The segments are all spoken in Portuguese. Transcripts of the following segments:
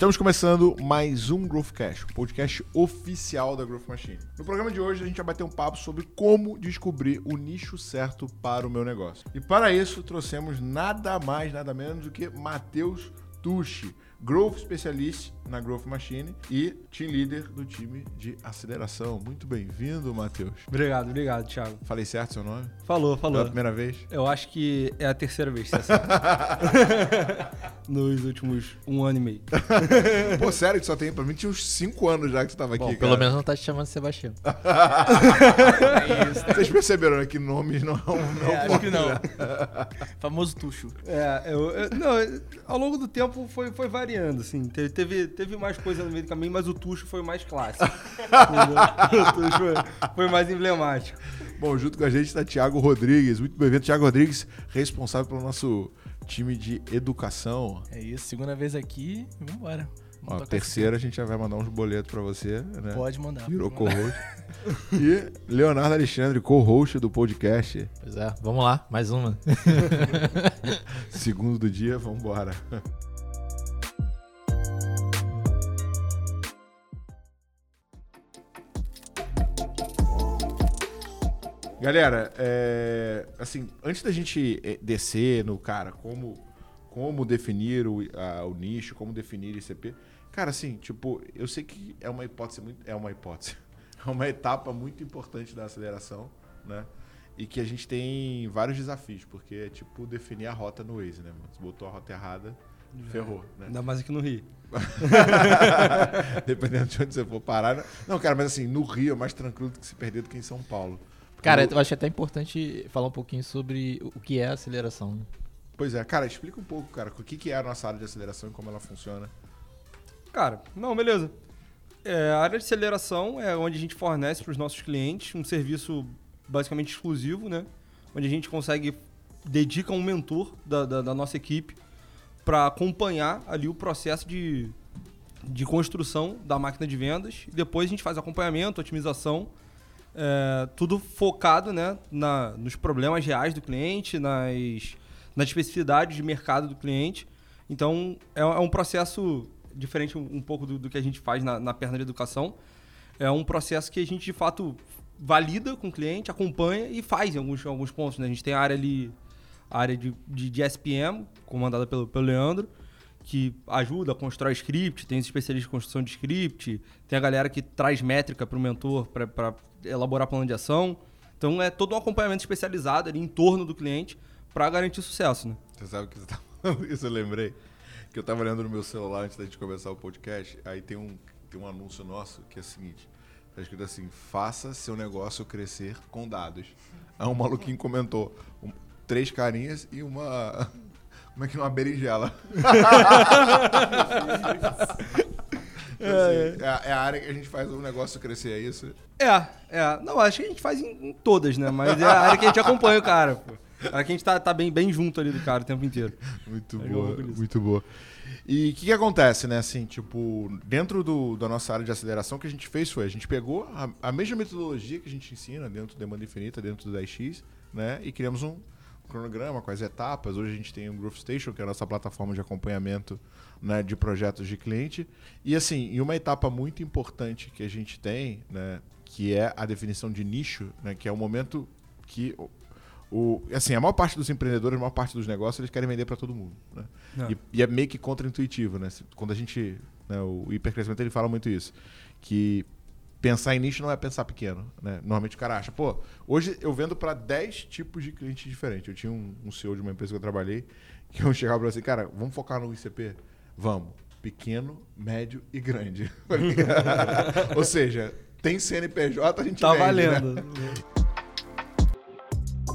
Estamos começando mais um Growthcast, o podcast oficial da Growth Machine. No programa de hoje a gente vai bater um papo sobre como descobrir o nicho certo para o meu negócio. E para isso trouxemos nada mais, nada menos do que Matheus Tucci, Growth Specialist na Growth Machine e Team Leader do time de aceleração. Muito bem-vindo, Matheus. Obrigado, obrigado, Thiago. Falei certo seu nome? Falou, falou. Pela primeira vez? Eu acho que é a terceira vez que você acerta. Nos últimos um ano e meio. Pô, sério que só tem? Pra mim tinha uns 5 anos já que você tava aqui, Bom, cara. pelo menos não tá te chamando de Sebastião. Vocês perceberam né, que nomes não é um... Não É, acho que não. Famoso tucho. É, eu, eu- não, ao longo do tempo foi, foi variando, assim. Teve, teve, teve mais coisa no meio do caminho, mas o Tuxo foi mais clássico. O Tuxo foi, foi mais emblemático. Bom, junto com a gente está Thiago Rodrigues. Muito bem-vindo, Thiago Rodrigues, responsável pelo nosso time de educação. É isso, segunda vez aqui, vambora. Ó, Vamos tocar terceira a gente já vai mandar uns boletos para você, né? Pode mandar. Virou co-host. e Leonardo Alexandre, co-host do podcast. Pois é, vamos lá, mais uma. Segundo do dia, vambora. Galera, é, assim, antes da gente é, descer no cara, como, como definir o, a- o nicho, como definir ICP, cara, assim, tipo, eu sei que é uma hipótese muito, é uma hipótese, é uma etapa muito importante da aceleração, né? E que a gente tem vários desafios, porque é tipo definir a rota no Waze, né, mano? Você botou a rota errada, ferrou, né? Ainda mais aqui no Rio. Dependendo de onde você for parar. né? Não, cara, mas assim, no Rio é mais tranquilo do que se perder do que em São Paulo. Cara, eu acho até importante falar um pouquinho sobre o que é aceleração. né? Pois é, cara, explica um pouco, cara, o que, que é a nossa área de aceleração e como ela funciona. Cara, não, beleza. É, a área de aceleração é onde a gente fornece para os nossos clientes um serviço basicamente exclusivo, né? Onde a gente consegue dedica um mentor da, da, da nossa equipe para acompanhar ali o processo de, de construção da máquina de vendas. E depois a gente faz acompanhamento, otimização, é, tudo focado né, na, nos problemas reais do cliente, nas, nas especificidades de mercado do cliente. Então, é, é um processo diferente um, um pouco do, do que a gente faz na, na perna de educação. É um processo que a gente, de fato, valida com o cliente, acompanha e faz em alguns, alguns pontos. Né? A gente tem a área ali, a área de, de, de SPM, comandada pelo, pelo Leandro, que ajuda, constrói script, tem os especialistas de construção de script, tem a galera que traz métrica para o mentor para elaborar plano de ação. Então, é todo um acompanhamento especializado ali em torno do cliente para garantir sucesso. Né? Você sabe que você tá falando isso, eu lembrei. Que eu tava olhando no meu celular antes da gente começar o podcast, aí tem um, tem um anúncio nosso que é o seguinte. Tá escrito assim, faça seu negócio crescer com dados. Aí um maluquinho comentou, um- três carinhas e uma... Como é que é uma berinjela? é, é, a- é a área que a gente faz o negócio crescer, é isso? É, é. Não, acho que a gente faz em, em todas, né? Mas é a área que a gente acompanha o cara, pô. A área que a gente tá, tá bem, bem junto ali do cara o tempo inteiro. Muito Aí eu boa, muito boa. E o que, que acontece, né? Assim, tipo, dentro do, da nossa área de aceleração, o que a gente fez foi, a gente pegou a, a mesma metodologia que a gente ensina dentro do Demanda Infinita, dentro do 10x, né? E criamos um cronograma com as etapas. Hoje a gente tem o Growth Station, que é a nossa plataforma de acompanhamento né, de projetos de cliente. E assim, em uma etapa muito importante que a gente tem, né? Que é a definição de nicho, né? Que é o momento que o- assim, a maior parte dos empreendedores, a maior parte dos negócios, eles querem vender para todo mundo. Né? É. E, e é meio que contra-intuitivo, né? Quando a gente. né, o hipercrescimento ele fala muito isso. Que pensar em nicho não é pensar pequeno. Né? Normalmente o cara acha, pô, hoje eu vendo para 10 tipos de clientes diferentes. Eu tinha um, um CEO de uma empresa que eu trabalhei, que eu chegava para assim, cara, vamos focar no ICP? Vamos. Pequeno, médio e grande. Ou seja, tem CNPJ, a gente Tá vende, né?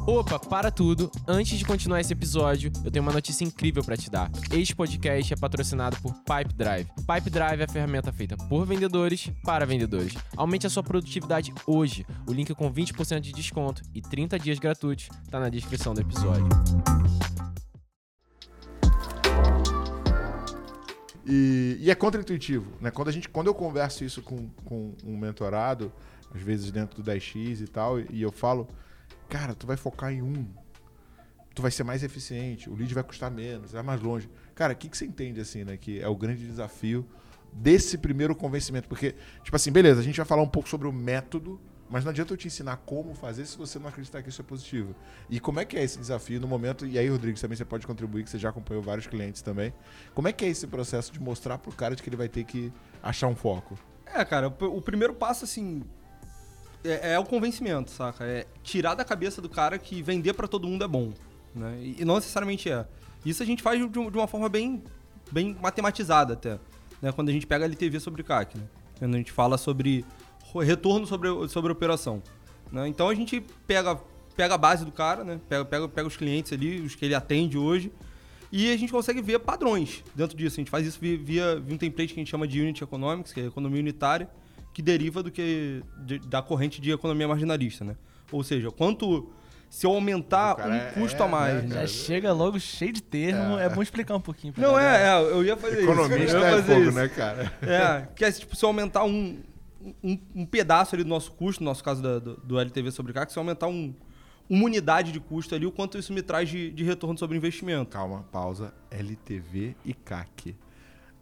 Opa, para tudo! Antes de continuar esse episódio, eu tenho uma notícia incrível para te dar. Este podcast é patrocinado por Pipe Drive. Pipe Drive é a ferramenta feita por vendedores para vendedores. Aumente a sua produtividade hoje. O link com 20% de desconto e 30 dias gratuitos está na descrição do episódio. E, e é contra-intuitivo, né? Quando, a gente, quando eu converso isso com, com um mentorado, às vezes dentro do 10x e tal, e eu falo, cara, tu vai focar em um, tu vai ser mais eficiente, o lead vai custar menos, vai mais longe. Cara, o que, que você entende, assim, né? Que é o grande desafio desse primeiro convencimento? Porque, tipo assim, beleza, a gente vai falar um pouco sobre o método, mas não adianta eu te ensinar como fazer se você não acreditar que isso é positivo. E como é que é esse desafio no momento? E aí, Rodrigues, também você pode contribuir, que você já acompanhou vários clientes também. Como é que é esse processo de mostrar pro cara de que ele vai ter que achar um foco? É, cara, o primeiro passo, assim, é, é o convencimento, saca? É tirar da cabeça do cara que vender pra todo mundo é bom, né? E, e não necessariamente é. Isso a gente faz de, de uma forma bem, bem matematizada até, né? Quando a gente pega a LTV sobre CAC, né? Quando a gente fala sobre retorno sobre, sobre operação, né? Então a gente pega, pega a base do cara, né? Pega, pega, pega os clientes ali, os que ele atende hoje, e a gente consegue ver padrões dentro disso. A gente faz isso via, via, via um template que a gente chama de Unit Economics, que é economia unitária, que deriva do que de- da corrente de economia marginalista, né? Ou seja, quanto se eu aumentar um é- custo é, a mais, né, né? Já chega logo cheio de termo. É, bom explicar um pouquinho. pra Não, galera. é, é, eu ia fazer Economista isso. Eu ia é fazer fogo, isso. né, cara? É, que é tipo, se eu aumentar um, um, um pedaço ali do nosso custo, no nosso caso da- do, do LTV sobre CAC, se eu aumentar um, uma unidade de custo ali, o quanto isso me traz de, de retorno sobre investimento. Calma, pausa. LTV e CAC.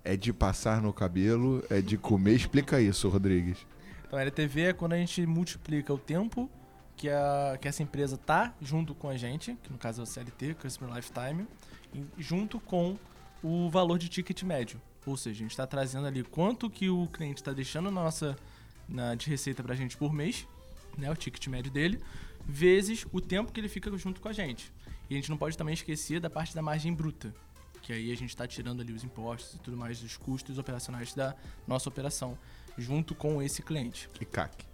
É de passar no cabelo, é de comer. Explica isso, Rodrigues. Então, LTV é quando a gente multiplica o tempo que, a, que essa empresa tá junto com a gente, que no caso é o CLT, Customer Lifetime, junto com o valor de ticket médio. Ou seja, a gente está trazendo ali quanto que o cliente está deixando nossa na, de receita pra gente por mês, né, o ticket médio dele, vezes o tempo que ele fica junto com a gente. E a gente não pode também esquecer da parte da margem bruta, que aí a gente está tirando ali os impostos e tudo mais, os custos operacionais da nossa operação, junto com esse cliente. E CAC.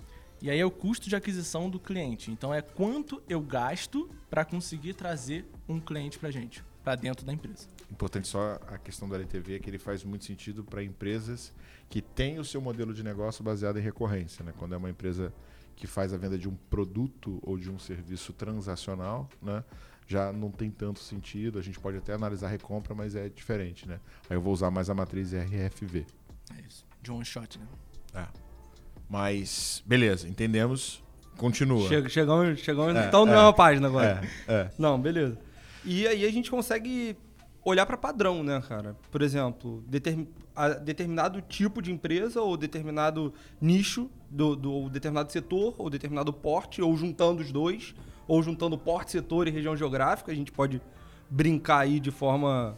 E aí é o custo de aquisição do cliente. Então é quanto eu gasto para conseguir trazer um cliente pra gente, para dentro da empresa. Importante só a questão do LTV é que ele faz muito sentido para empresas que têm o seu modelo de negócio baseado em recorrência. Né? Quando é uma empresa que faz a venda de um produto ou de um serviço transacional, né? Já não tem tanto sentido. A gente pode até analisar a recompra, mas é diferente. Né? Aí eu vou usar mais a matriz RFV. É isso. De one shot, né? É. Mas, beleza, entendemos. Continua. Chega, chegamos, chegamos É, então é. na mesma página agora. É, é. Não, beleza. E aí a gente consegue olhar para padrão, né, cara? Por exemplo, a- determinado tipo de empresa ou determinado nicho do, do ou determinado setor ou determinado porte ou juntando os dois ou juntando porte, setor e região geográfica, a gente pode brincar aí de forma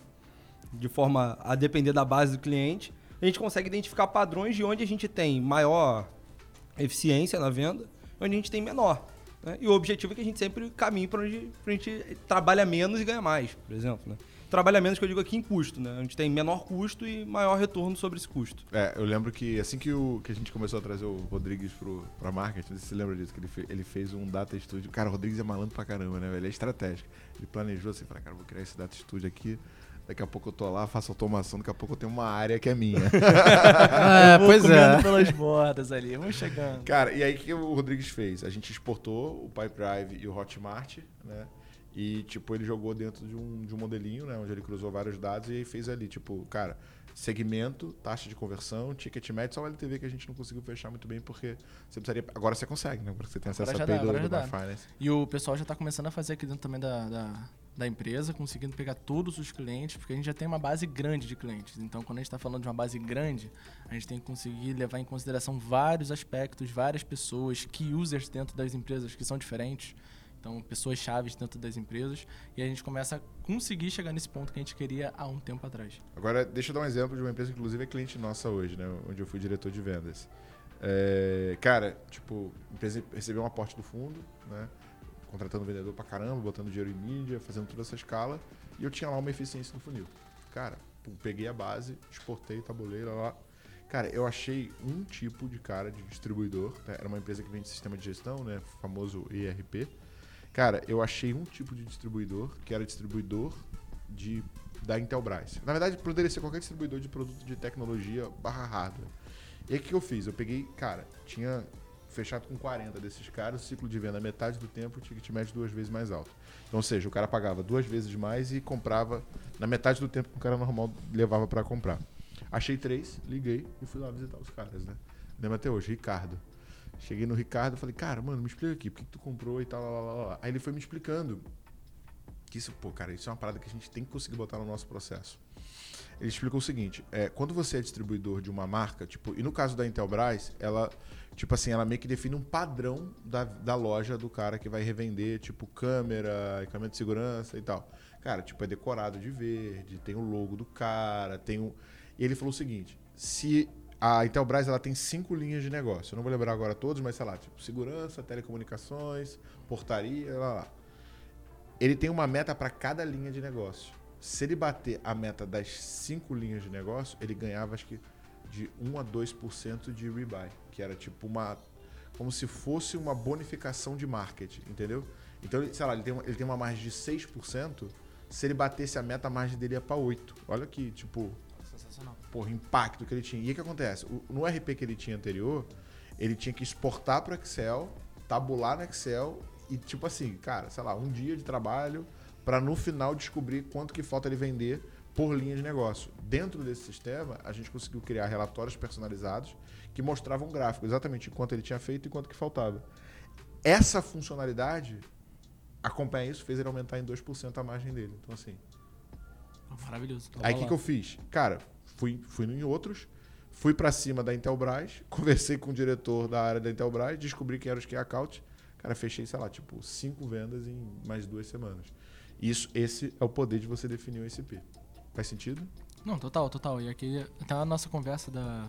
de forma a depender da base do cliente. A gente consegue identificar padrões de onde a gente tem maior eficiência na venda, e onde a gente tem menor. né? E o objetivo é que a gente sempre caminhe para onde pra gente trabalha menos e ganha mais, por exemplo. Né? Trabalha menos, que eu digo aqui, em custo. Né? A gente tem menor custo e maior retorno sobre esse custo. É, eu lembro que assim que, o, que a gente começou a trazer o Rodrigues pro, pra marketing, você lembra disso, que ele, fe- ele fez um data studio. Cara, o Rodrigues é malandro pra caramba, né? Ele é estratégico. Ele planejou assim, falou, cara, vou criar esse data studio aqui. Daqui a pouco eu tô lá, faço automação, daqui a pouco eu tenho uma área que é minha. É, Vou pois é. pelas bordas ali, vamos chegando. Cara, e aí o que o Rodrigues fez? A gente exportou o Pipedrive e o Hotmart, né? E, tipo, ele jogou dentro de um, de um modelinho, né? Onde ele cruzou vários dados e aí fez ali, tipo, cara, segmento, taxa de conversão, ticket médio, só o LTV que a gente não conseguiu fechar muito bem, porque você precisaria... Agora você consegue, né? Porque você tem acesso Agora à já API do, do dá. MyFinance. E o pessoal já está começando a fazer aqui dentro também da, da, da empresa, conseguindo pegar todos os clientes, porque a gente já tem uma base grande de clientes. Então, quando a gente está falando de uma base grande, a gente tem que conseguir levar em consideração vários aspectos, várias pessoas, key users dentro das empresas que são diferentes. Então, pessoas chaves dentro das empresas. E a gente começa a conseguir chegar nesse ponto que a gente queria há um tempo atrás. Agora, deixa eu dar um exemplo de uma empresa que, inclusive, é cliente nossa hoje, né? Onde eu fui diretor de vendas. É, cara, tipo, a empresa recebeu um aporte do fundo, né? Contratando vendedor pra caramba, botando dinheiro em mídia, fazendo toda essa escala. E eu tinha lá uma eficiência no funil. Cara, pum, peguei a base, exportei, tabulei, lá, lá. Cara, eu achei um tipo de cara de distribuidor. né? Era uma empresa que vende sistema de gestão, né? Famoso ERP. Cara, eu achei um tipo de distribuidor que era distribuidor de, da Intelbras. Na verdade, poderia ser qualquer distribuidor de produto de tecnologia barra hardware. E aí o que eu fiz? Eu peguei, cara, tinha fechado com 40 desses caras, o ciclo de venda metade do tempo, o ticket médio duas vezes mais alto. Então, ou seja, o cara pagava duas vezes mais e comprava na metade do tempo que o cara normal levava para comprar. Achei três, liguei e fui lá visitar os caras, né? Lembro até hoje, Ricardo. Cheguei no Ricardo e falei, cara, mano, me explica aqui, por que, que tu comprou e tal, lá, lá, lá. Aí ele foi me explicando Que isso, pô, cara, isso é uma parada que a gente tem que conseguir botar no nosso processo. Ele explicou o seguinte: é, quando você é distribuidor de uma marca, tipo, e no caso da Intelbras, ela, tipo assim, ela meio que define um padrão da, da loja do cara que vai revender, tipo, câmera, equipamento de segurança e tal. Cara, tipo, é decorado de verde, tem o logo do cara, tem o. E ele falou o seguinte: se a Intelbras ela tem cinco linhas de negócio, eu não vou lembrar agora todos, mas sei lá, tipo, segurança, telecomunicações, portaria, lá, lá. Ele tem uma meta para cada linha de negócio. Se ele bater a meta das cinco linhas de negócio, ele ganhava acho que de 1 a 2% de rebuy, que era tipo uma como se fosse uma bonificação de marketing, entendeu? Então, sei lá, ele tem uma, ele tem uma margem de 6%, se ele batesse a meta, a margem dele ia para 8. Olha que, tipo, Sensacional. porra, impacto que ele tinha. E o que acontece? O- no RP que ele tinha anterior, ele tinha que exportar para Excel, tabular no Excel e tipo assim, cara, sei lá, um dia de trabalho para no final descobrir quanto que falta ele vender por linha de negócio. Dentro desse sistema, a gente conseguiu criar relatórios personalizados que mostravam um gráfico exatamente quanto ele tinha feito e quanto que faltava. Essa funcionalidade acompanha isso, fez ele aumentar em 2% a margem dele. Então assim, Maravilhoso. Aí o que, que eu fiz? Cara, fui, fui em outros, fui pra cima da Intelbras, conversei com o diretor da área da Intelbras, descobri quem era os key account. Cara, fechei, sei lá, tipo, cinco vendas em mais duas semanas. Isso, esse é o poder de você definir o ICP. Faz sentido? Não, total, total. E aqui até a nossa conversa da,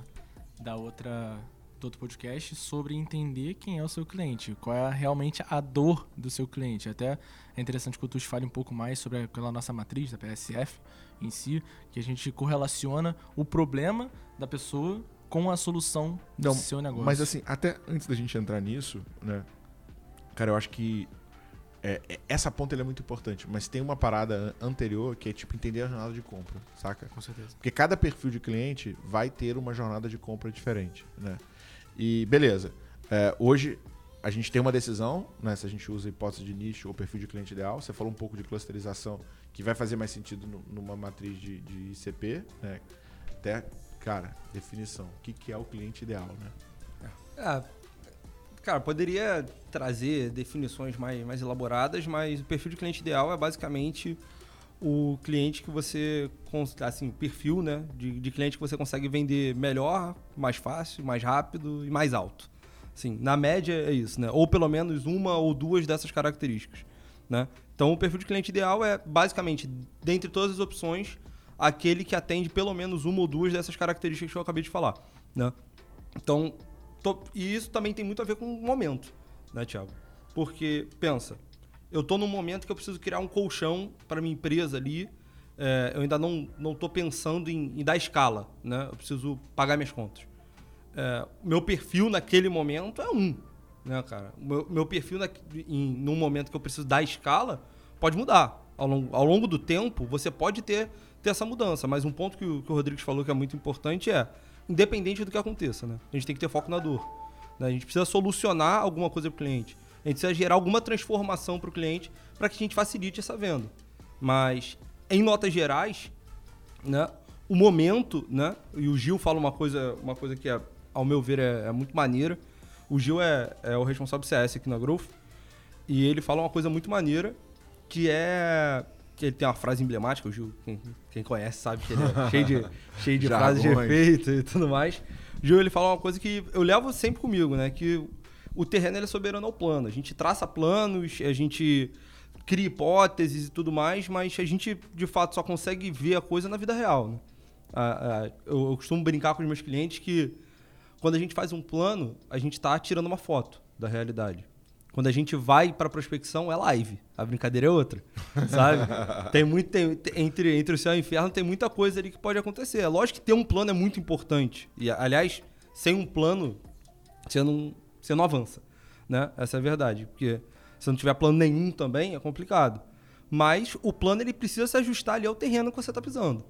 da outra do outro podcast sobre entender quem é o seu cliente, qual é realmente a dor do seu cliente. Até é interessante que o Tuxo fale um pouco mais sobre aquela nossa matriz da PSF em si, que a gente correlaciona o problema da pessoa com a solução do Não, seu negócio. Mas assim, até antes da gente entrar nisso, né? Cara, eu acho que é, é- essa ponta é muito importante, mas tem uma parada an- anterior que é tipo entender a jornada de compra, saca? com certeza. Porque cada perfil de cliente vai ter uma jornada de compra diferente, né? E beleza. É, hoje a gente tem uma decisão, né? Se a gente usa hipótese de nicho ou perfil de cliente ideal. Você falou um pouco de clusterização, que vai fazer mais sentido nu- numa matriz de, de ICP, né? Até, cara, definição. O que, que é o cliente ideal, né? É, cara, poderia trazer definições mais, mais elaboradas, mas o perfil de cliente ideal é basicamente o cliente que você, assim, o perfil, né, de, de cliente que você consegue vender melhor, mais fácil, mais rápido e mais alto. Assim, na média é isso, né? Ou pelo menos uma ou duas dessas características, né? Então, o perfil de cliente ideal é basicamente, dentre todas as opções, aquele que atende pelo menos uma ou duas dessas características que eu acabei de falar, né? Então, tô- e isso também tem muito a ver com o momento, né, Thiago? Porque, pensa, eu tô num momento que eu preciso criar um colchão para minha empresa ali, é, eu ainda não, não tô pensando em, em dar escala, né? Eu preciso pagar minhas contas. É, meu perfil naquele momento é um, né, cara? Meu, meu perfil na, em, num momento que eu preciso dar escala pode mudar. Ao longo, ao longo do tempo, você pode ter, ter essa mudança, mas um ponto que o, que o Rodrigues falou que é muito importante é, independente do que aconteça, né? A gente tem que ter foco na dor. né? A gente precisa solucionar alguma coisa para o cliente. A gente precisa gerar alguma transformação para o cliente para que a gente facilite essa venda. Mas, em notas gerais, né, o momento, né, e o Gil fala uma coisa, uma coisa que, é, ao meu ver, é, é muito maneira. O Gil é, é o responsável CS aqui na Growth. E ele fala uma coisa muito maneira, que é... Que ele tem uma frase emblemática, o Gil, quem, quem conhece sabe que ele é cheio de, cheio de frases de efeito e tudo mais. O Gil, ele fala uma coisa que eu levo sempre comigo, né? Que o terreno é soberano ao plano. A gente traça planos, a gente cria hipóteses e tudo mais, mas a gente, de fato, só consegue ver a coisa na vida real, né? Ah, ah, eu costumo brincar com os meus clientes que quando a gente faz um plano, a gente está tirando uma foto da realidade. Quando a gente vai para prospecção, é live. A brincadeira é outra, sabe? tem muito tem- entre entre o céu e o inferno tem muita coisa ali que pode acontecer. É lógico que ter um plano é muito importante. E aliás, sem um plano, você não você não avança, né? Essa é a verdade, porque se não tiver plano nenhum também é complicado. Mas o plano ele precisa se ajustar ali ao terreno que você está pisando.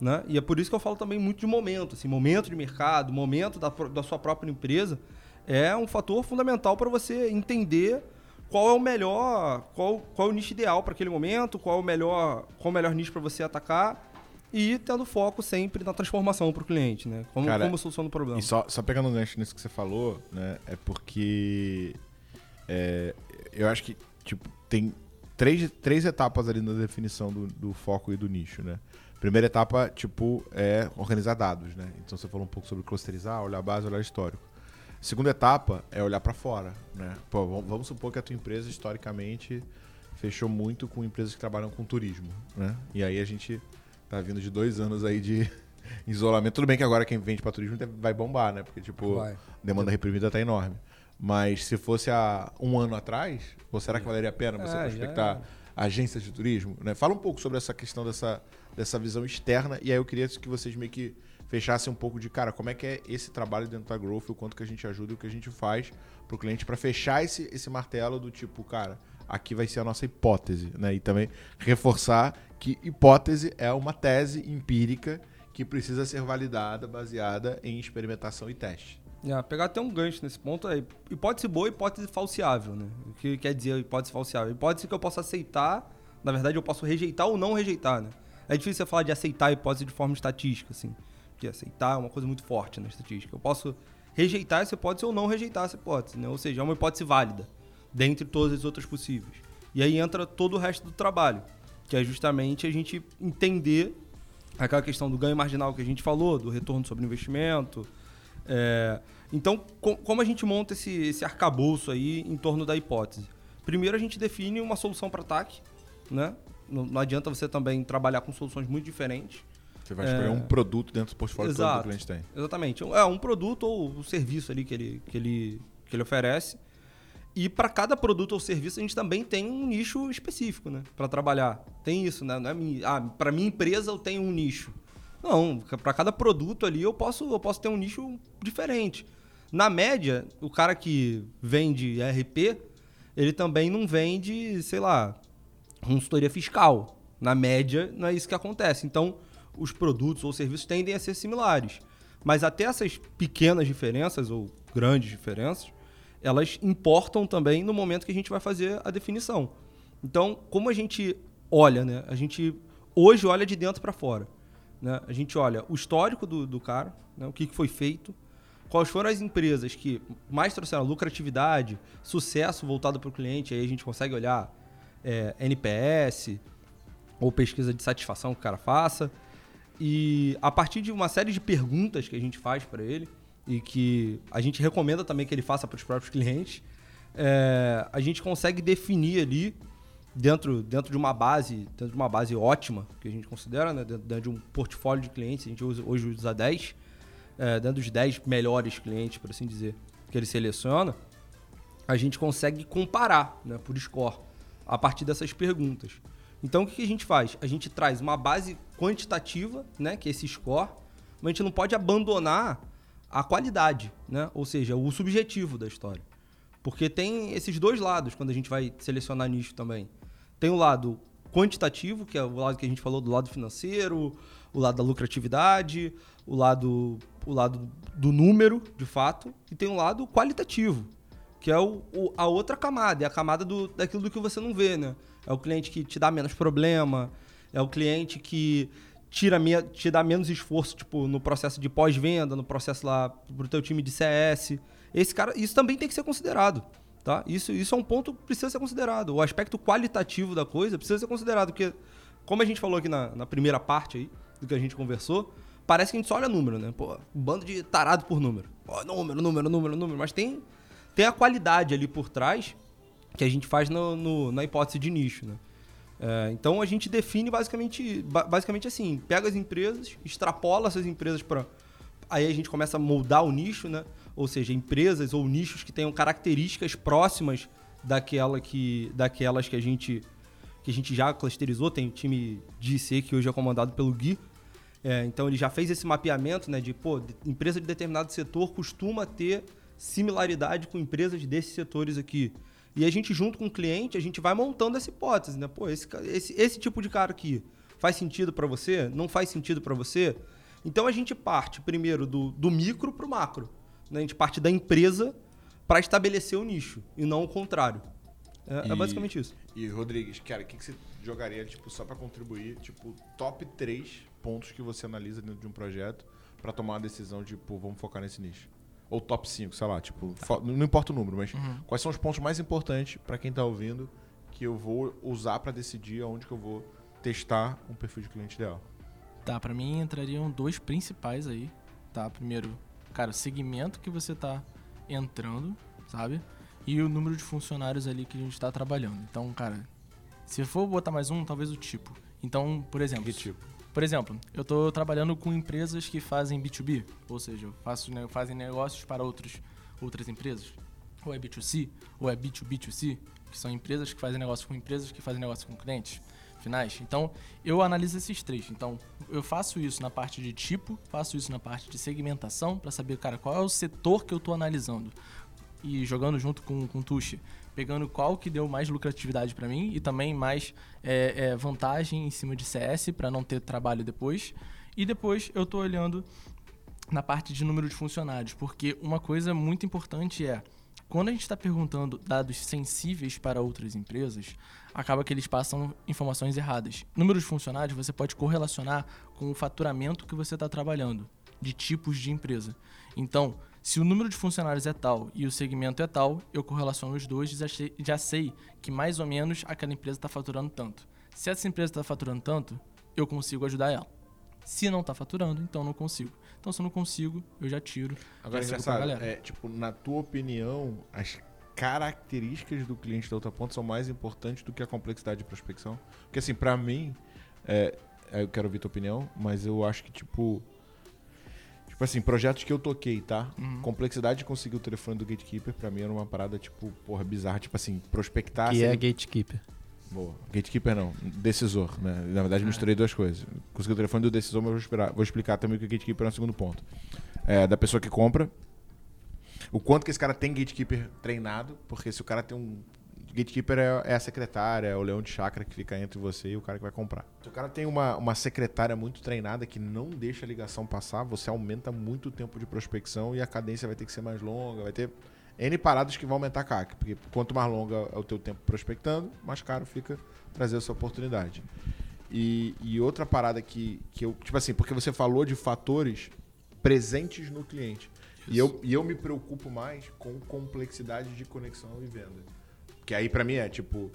Né? E é por isso que eu falo também muito de momento, assim, momento de mercado, momento da, da sua própria empresa é um fator fundamental para você entender qual é o melhor, qual, qual é o nicho ideal para aquele momento, qual é o melhor, qual é o melhor nicho para você atacar e tendo foco sempre na transformação para o cliente, né? Como, Cara, como soluciona o problema. E só, só pegando um gancho nisso que você falou, né? É porque é, eu acho que, tipo, tem três, três etapas ali na definição do, do foco e do nicho, né? Primeira etapa, tipo, é organizar dados, né? Então você falou um pouco sobre clusterizar, olhar a base, olhar histórico. Segunda etapa é olhar para fora, né? Pô, vamos- supor que a tua empresa historicamente fechou muito com empresas que trabalham com turismo, né? E aí a gente tá vindo de dois anos aí de isolamento. Tudo bem que agora quem vende para turismo vai bombar, né? Porque tipo, Vai. a demanda reprimida tá enorme. Mas se fosse há um ano atrás, ou será que valeria a pena você É, prospectar agências de turismo? Né? Fala um pouco sobre essa questão dessa, dessa visão externa. E aí eu queria que vocês meio que fechassem um pouco de, cara, como é que é esse trabalho dentro da Growth, o quanto que a gente ajuda e o que a gente faz pro cliente para fechar esse, esse martelo do tipo, cara, aqui vai ser a nossa hipótese, né? E também reforçar que hipótese é uma tese empírica que precisa ser validada, baseada em experimentação e teste. É, pegar até um gancho nesse ponto é hipótese boa hipótese falseável, né? O que quer dizer hipótese falseável? Hipótese que eu posso aceitar, na verdade eu posso rejeitar ou não rejeitar, né? É difícil você falar de aceitar a hipótese de forma estatística, assim. Porque aceitar é uma coisa muito forte na estatística. Eu posso rejeitar essa hipótese ou não rejeitar essa hipótese, né? Ou seja, é uma hipótese válida, dentre todas as outras possíveis. E aí entra todo o resto do trabalho, que é justamente a gente entender aquela questão do ganho marginal que a gente falou, do retorno sobre investimento, é, então, co- como a gente monta esse, esse arcabouço aí em torno da hipótese? Primeiro, a gente define uma solução para ataque, né? Não, não adianta você também trabalhar com soluções muito diferentes. Você vai É. escolher um produto dentro do portfólio todo que o Exato. cliente tem. Exatamente. É um produto ou um serviço ali que ele, que ele, que ele oferece. E para cada produto ou serviço, a gente também tem um nicho específico, né? Para trabalhar. Tem isso, né? Não é ah, para minha empresa eu tenho um nicho. Não, para cada produto ali eu posso, eu posso ter um nicho diferente. Na média, o cara que vende RP, ele também não vende, sei lá, consultoria fiscal. Na média, não é isso que acontece. Então, os produtos ou serviços tendem a ser similares. Mas até essas pequenas diferenças ou grandes diferenças, elas importam também no momento que a gente vai fazer a definição. Então, como a gente olha, né? A gente hoje olha de dentro para fora. Né? A gente olha o histórico do, do cara, né? o que, que foi feito, quais foram as empresas que mais trouxeram lucratividade, sucesso voltado para o cliente, aí a gente consegue olhar é, NPS ou pesquisa de satisfação que o cara faça. E a partir de uma série de perguntas que a gente faz para ele e que a gente recomenda também que ele faça para os próprios clientes, é, a gente consegue definir ali dentro, dentro de uma base, dentro de uma base ótima que a gente considera, né, dentro, dentro de um portfólio de clientes, a gente usa, hoje usa 10, é, dentro dos 10 melhores clientes, por assim dizer, que ele seleciona, a gente consegue comparar né, por score a partir dessas perguntas. Então o que a gente faz? A gente traz uma base quantitativa, né, que é esse score, mas a gente não pode abandonar a qualidade, né? ou seja, o subjetivo da história. Porque tem esses dois lados quando a gente vai selecionar nicho também. Tem o lado quantitativo, que é o lado que a gente falou do lado financeiro, o lado da lucratividade, o lado, o lado do número, de fato, e tem o lado qualitativo, que é o, o- a outra camada, é a camada do, daquilo do que você não vê, né? É o cliente que te dá menos problema, é o cliente que tira me, te dá menos esforço, tipo, no processo de pós-venda, no processo lá pro teu time de CS. Esse cara, isso também tem que ser considerado, tá? Isso, isso é um ponto que precisa ser considerado. O aspecto qualitativo da coisa precisa ser considerado, porque, como a gente falou aqui na, na primeira parte aí, do que a gente conversou, parece que a gente só olha número, né? Pô, bando de tarado por número. Pô, número, número, número, número. Mas tem, tem a qualidade ali por trás que a gente faz no, no- na hipótese de nicho, né? É, então a gente define basicamente, ba- basicamente assim, pega as empresas, extrapola essas empresas para aí a gente começa a moldar o nicho, né? Ou seja, empresas ou nichos que tenham características próximas daquela que, daquelas que a gente que a gente já clusterizou. Tem o time de IC que hoje é comandado pelo Gui. É, então ele já fez esse mapeamento, né? De pô, empresa de determinado setor costuma ter similaridade com empresas desses setores aqui. E a gente, junto com o cliente, a gente vai montando essa hipótese, né? Pô, esse, esse, esse tipo de cara aqui faz sentido para você? Não faz sentido para você? Então a gente parte primeiro do, do micro para o macro. Né? A gente parte da empresa para estabelecer o nicho e não o contrário. É, é E- basicamente isso. E Rodrigues, cara, o que, que você jogaria, tipo, só pra contribuir, tipo, top 3 pontos que você analisa dentro de um projeto pra tomar uma decisão de, pô, vamos focar nesse nicho? Ou top 5, sei lá, tipo, fo- não importa o número, mas quais são os pontos mais importantes pra quem tá ouvindo que eu vou usar para decidir aonde que eu vou testar um perfil de cliente ideal. Tá, pra mim entrariam dois principais aí, tá? Primeiro, cara, o segmento que você tá entrando, sabe? E o número de funcionários ali que a gente tá trabalhando. Então, cara, se for botar mais um, talvez o tipo. Então, por exemplo, Que tipo? Por exemplo, eu tô trabalhando com empresas que fazem B2B, ou seja, faço, ne- fazem negócios para outros, outras empresas. Ou é B2C, ou é B2B2C, que são empresas que fazem negócio com empresas que fazem negócio com clientes finais. Então, eu analiso esses três. Então, eu faço isso na parte de tipo, faço isso na parte de segmentação, para saber, cara, qual é o setor que eu tô analisando. E jogando junto com, com o Tuxi, pegando qual que deu mais lucratividade para mim e também mais é, é, vantagem em cima de CS para não ter trabalho depois. E depois eu tô olhando na parte de número de funcionários, porque uma coisa muito importante é quando a gente está perguntando dados sensíveis para outras empresas, acaba que eles passam informações erradas. Número de funcionários você pode correlacionar com o faturamento que você está trabalhando, de tipos de empresa. Então, se o número de funcionários é tal e o segmento é tal, eu correlaciono os dois e já sei, já sei que mais ou menos aquela empresa está faturando tanto. Se essa empresa está faturando tanto, eu consigo ajudar ela. Se não está faturando, então não consigo. Então, se eu não consigo, eu já tiro. Agora, já pra engraçado, galera. é, tipo, na tua opinião, as características do cliente da outra ponta são mais importantes do que a complexidade de prospecção? Porque, assim, pra mim, é, é, eu quero ouvir tua opinião, mas eu acho que, tipo... Tipo assim, projetos que eu toquei, tá? Uhum. Complexidade de conseguir o telefone do gatekeeper, pra mim, era uma parada, tipo, porra, bizarra. Tipo assim, prospectar... que sem- é gatekeeper. Boa. Gatekeeper não, decisor, né? Na verdade, É. misturei duas coisas. Consegui o telefone do decisor, mas vou, esperar, vou explicar também o que é gatekeeper no segundo ponto. É, da pessoa que compra, o quanto que esse cara tem gatekeeper treinado, porque se o cara tem um. Gatekeeper é, é a secretária, é o leão de chácara que fica entre você e o cara que vai comprar. Se o cara tem uma, uma secretária muito treinada que não deixa a ligação passar, você aumenta muito o tempo de prospecção e a cadência vai ter que ser mais longa, vai ter N paradas que vão aumentar a CAC, porque quanto mais longa é o teu tempo prospectando, mais caro fica trazer essa oportunidade. E, e outra parada que, que eu, tipo assim, porque você falou de fatores presentes no cliente. E eu, e eu me preocupo mais com complexidade de conexão e venda. Que aí pra mim é tipo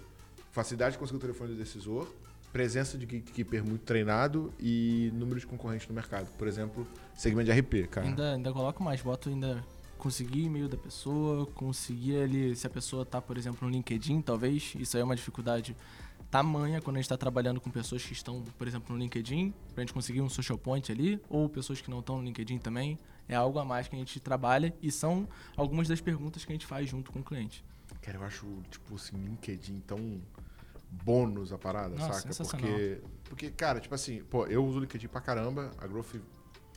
facilidade de conseguir o telefone do decisor, presença de gatekeeper muito treinado e número de concorrentes no mercado. Por exemplo, segmento de RP, cara. Ainda, ainda coloco mais, boto ainda conseguir e-mail da pessoa, conseguir ali, se a pessoa tá, por exemplo, no LinkedIn, talvez, isso aí é uma dificuldade tamanha quando a gente está trabalhando com pessoas que estão, por exemplo, no LinkedIn, pra gente conseguir um social point ali, ou pessoas que não estão no LinkedIn também. É algo a mais que a gente trabalha e são algumas das perguntas que a gente faz junto com o cliente. Cara, eu acho, tipo assim, LinkedIn tão bônus a parada, Nossa, saca? Porque, porque, cara, tipo assim, pô, eu uso o LinkedIn pra caramba, a Growth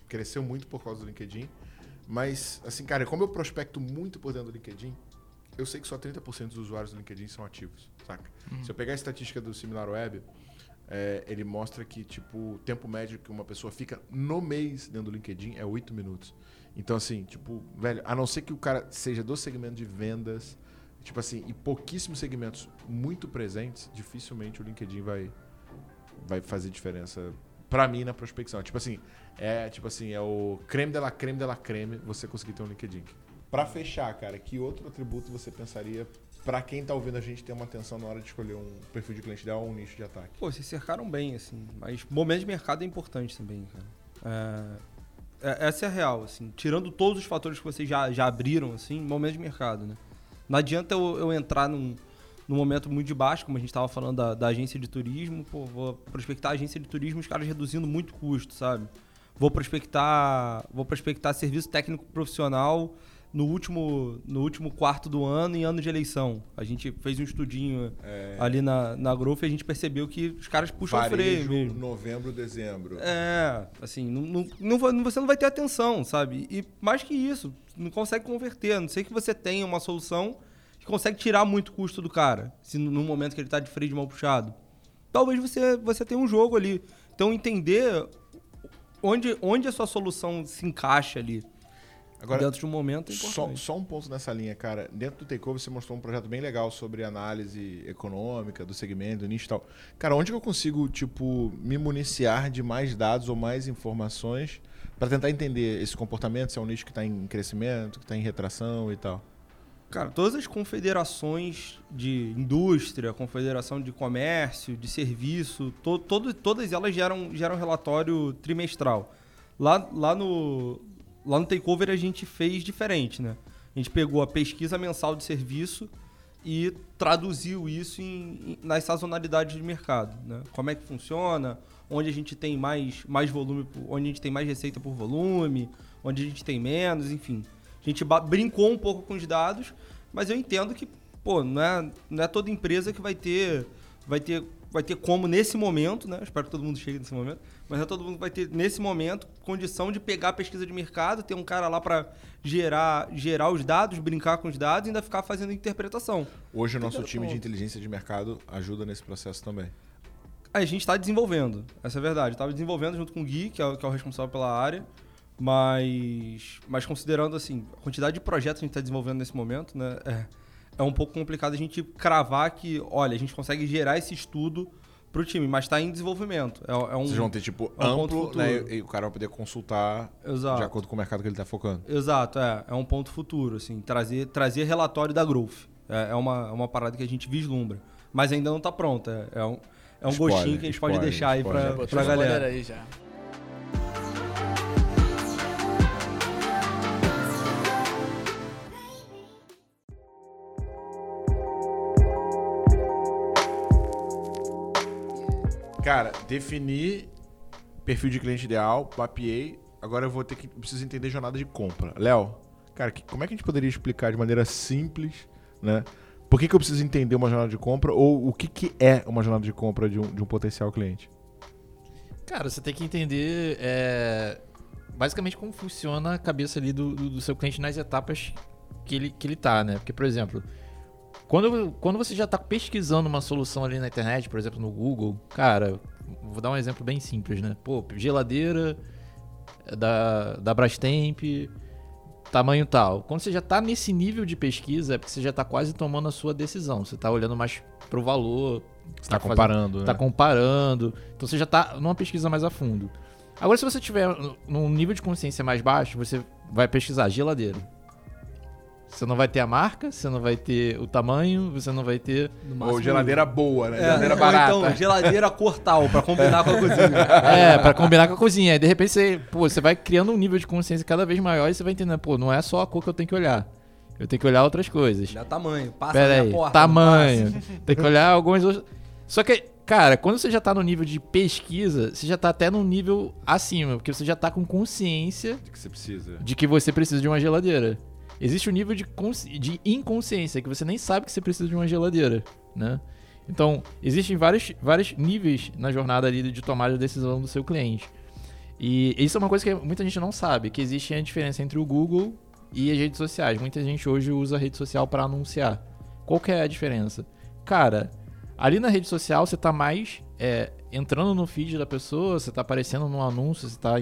cresceu muito por causa do LinkedIn, mas, assim, cara, como eu prospecto muito por dentro do LinkedIn, eu sei que só 30% dos usuários do LinkedIn são ativos, saca? Se eu pegar a estatística do Similar Web, é, ele mostra que, tipo, o tempo médio que uma pessoa fica no mês dentro do LinkedIn é 8 minutos. Então, assim, tipo, velho, a não ser que o cara seja do segmento de vendas, tipo assim, e pouquíssimos segmentos muito presentes, dificilmente o LinkedIn vai, vai fazer diferença pra mim na prospecção. Tipo assim, é tipo assim, é o creme de la creme de la creme você conseguir ter um LinkedIn. Pra fechar, cara, que outro atributo você pensaria pra quem tá ouvindo a gente ter uma atenção na hora de escolher um perfil de cliente ideal ou um nicho de ataque? Pô, vocês cercaram bem, assim. Mas momento de mercado é importante também, cara. É, é- essa é a real, assim. Tirando todos os fatores que vocês já, já abriram, assim, momento de mercado, né? Não adianta eu, eu entrar num, num momento muito de baixo, como a gente tava falando da, da agência de turismo, pô, vou prospectar a agência de turismo, os caras reduzindo muito custo, sabe? Vou prospectar, vou prospectar serviço técnico profissional no último, no último quarto do ano, em ano de eleição. A gente fez um estudinho É, ali na, na Growth e a gente percebeu que os caras puxam o freio varejo, mesmo. novembro, dezembro. É, assim, não, não, não você não vai ter atenção, sabe? E mais que isso, não consegue converter. A não sei que você tenha uma solução que consegue tirar muito custo do cara, se no no momento que ele tá de freio de mão puxado. Talvez você, você tenha um jogo ali. Então entender onde, onde a sua solução se encaixa ali Agora, dentro de um momento Só, só um ponto nessa linha, cara. Dentro do Takeover você mostrou um projeto bem legal sobre análise econômica do segmento, do nicho e tal. Cara, onde que eu consigo, tipo, me municiar de mais dados ou mais informações para tentar entender esse comportamento, se é um nicho que está em crescimento, que está em retração e tal? Cara, todas as confederações de indústria, confederação de comércio, de serviço, to, todo, todas elas geram, geram relatório trimestral. Lá, lá, no, lá no Takeover a gente fez diferente, né? A gente pegou a pesquisa mensal de serviço e traduziu isso em, em, nas sazonalidades de mercado. Né? Como é que funciona, onde a gente tem mais, mais volume, onde a gente tem mais receita por volume, onde a gente tem menos, enfim. A gente brincou um pouco com os dados, mas eu entendo que, pô, não é, não é toda empresa que vai ter, vai ter, vai ter como nesse momento, né? espero que todo mundo chegue nesse momento, mas não é todo mundo vai ter nesse momento condição de pegar a pesquisa de mercado, ter um cara lá para gerar, gerar os dados, brincar com os dados e ainda ficar fazendo interpretação. Hoje o nosso time de inteligência de mercado ajuda nesse processo também. A gente está desenvolvendo, essa é a verdade. Estava desenvolvendo junto com o Gui, que é, o, que é o responsável pela área. Mas, mas considerando assim, a quantidade de projetos que a gente está desenvolvendo nesse momento, né, é, é um pouco complicado a gente cravar que, olha, a gente consegue gerar esse estudo para o time, mas está em desenvolvimento. É, é um, Vocês vão ter, tipo, é um amplo, né, e o cara vai poder consultar Exato. de acordo com o mercado que ele está focando. Exato, é. É um ponto futuro, assim, trazer, trazer relatório da Growth. É, é uma, é uma parada que a gente vislumbra. Mas ainda não está pronta. É, é um, é um Spoiler, gostinho que a gente spoiler, pode deixar spoiler. aí para a Spoiler galera. aí já. Cara, definir perfil de cliente ideal, mapeei. Agora eu vou ter que. Preciso entender jornada de compra. Léo, cara, que- como é que a gente poderia explicar de maneira simples, né? Por que, que eu preciso entender uma jornada de compra ou o que, que é uma jornada de compra de um, de um potencial cliente? Cara, você tem que entender é, basicamente como funciona a cabeça ali do, do- do seu cliente nas etapas que ele, que ele tá, né? Porque, por exemplo, quando, quando você já tá pesquisando uma solução ali na internet, por exemplo, no Google, cara, vou dar um exemplo bem simples, né? Pô, geladeira da, da Brastemp, tamanho tal. Quando você já tá nesse nível de pesquisa, é porque você já tá quase tomando a sua decisão. Você tá olhando mais pro valor. Você tá fazendo- comparando, né? tá comparando. Então você já tá numa pesquisa mais a fundo. Agora, se você tiver num nível de consciência mais baixo, você vai pesquisar geladeira. Você não vai ter a marca, você não vai ter o tamanho, você não vai ter. Ou geladeira boa, né? É, Geladeira ou barata. então, geladeira cortal, para combinar com a cozinha. É, pra combinar com a cozinha. Aí, de repente, você, pô, você vai criando um nível de consciência cada vez maior e você vai entendendo, pô, não é só a cor que eu tenho que olhar. Eu tenho que olhar outras coisas. Dá tamanho, passa Pera na aí, porta. tamanho. Tem que olhar algumas outras. Só que, cara, quando você já tá no nível de pesquisa, você já tá até num nível acima, porque você já tá com consciência que você precisa. de que você precisa de uma geladeira. Existe um nível de, de inconsciência, que você nem sabe que você precisa de uma geladeira, né? Então, existem vários, vários níveis na jornada ali de tomada de decisão do seu cliente. E isso é uma coisa que muita gente não sabe, que existe a diferença entre o Google e as redes sociais. Muita gente hoje usa a rede social para anunciar. Qual que é a diferença? Cara, ali na rede social você tá mais é, entrando no feed da pessoa, você tá aparecendo num anúncio, você tá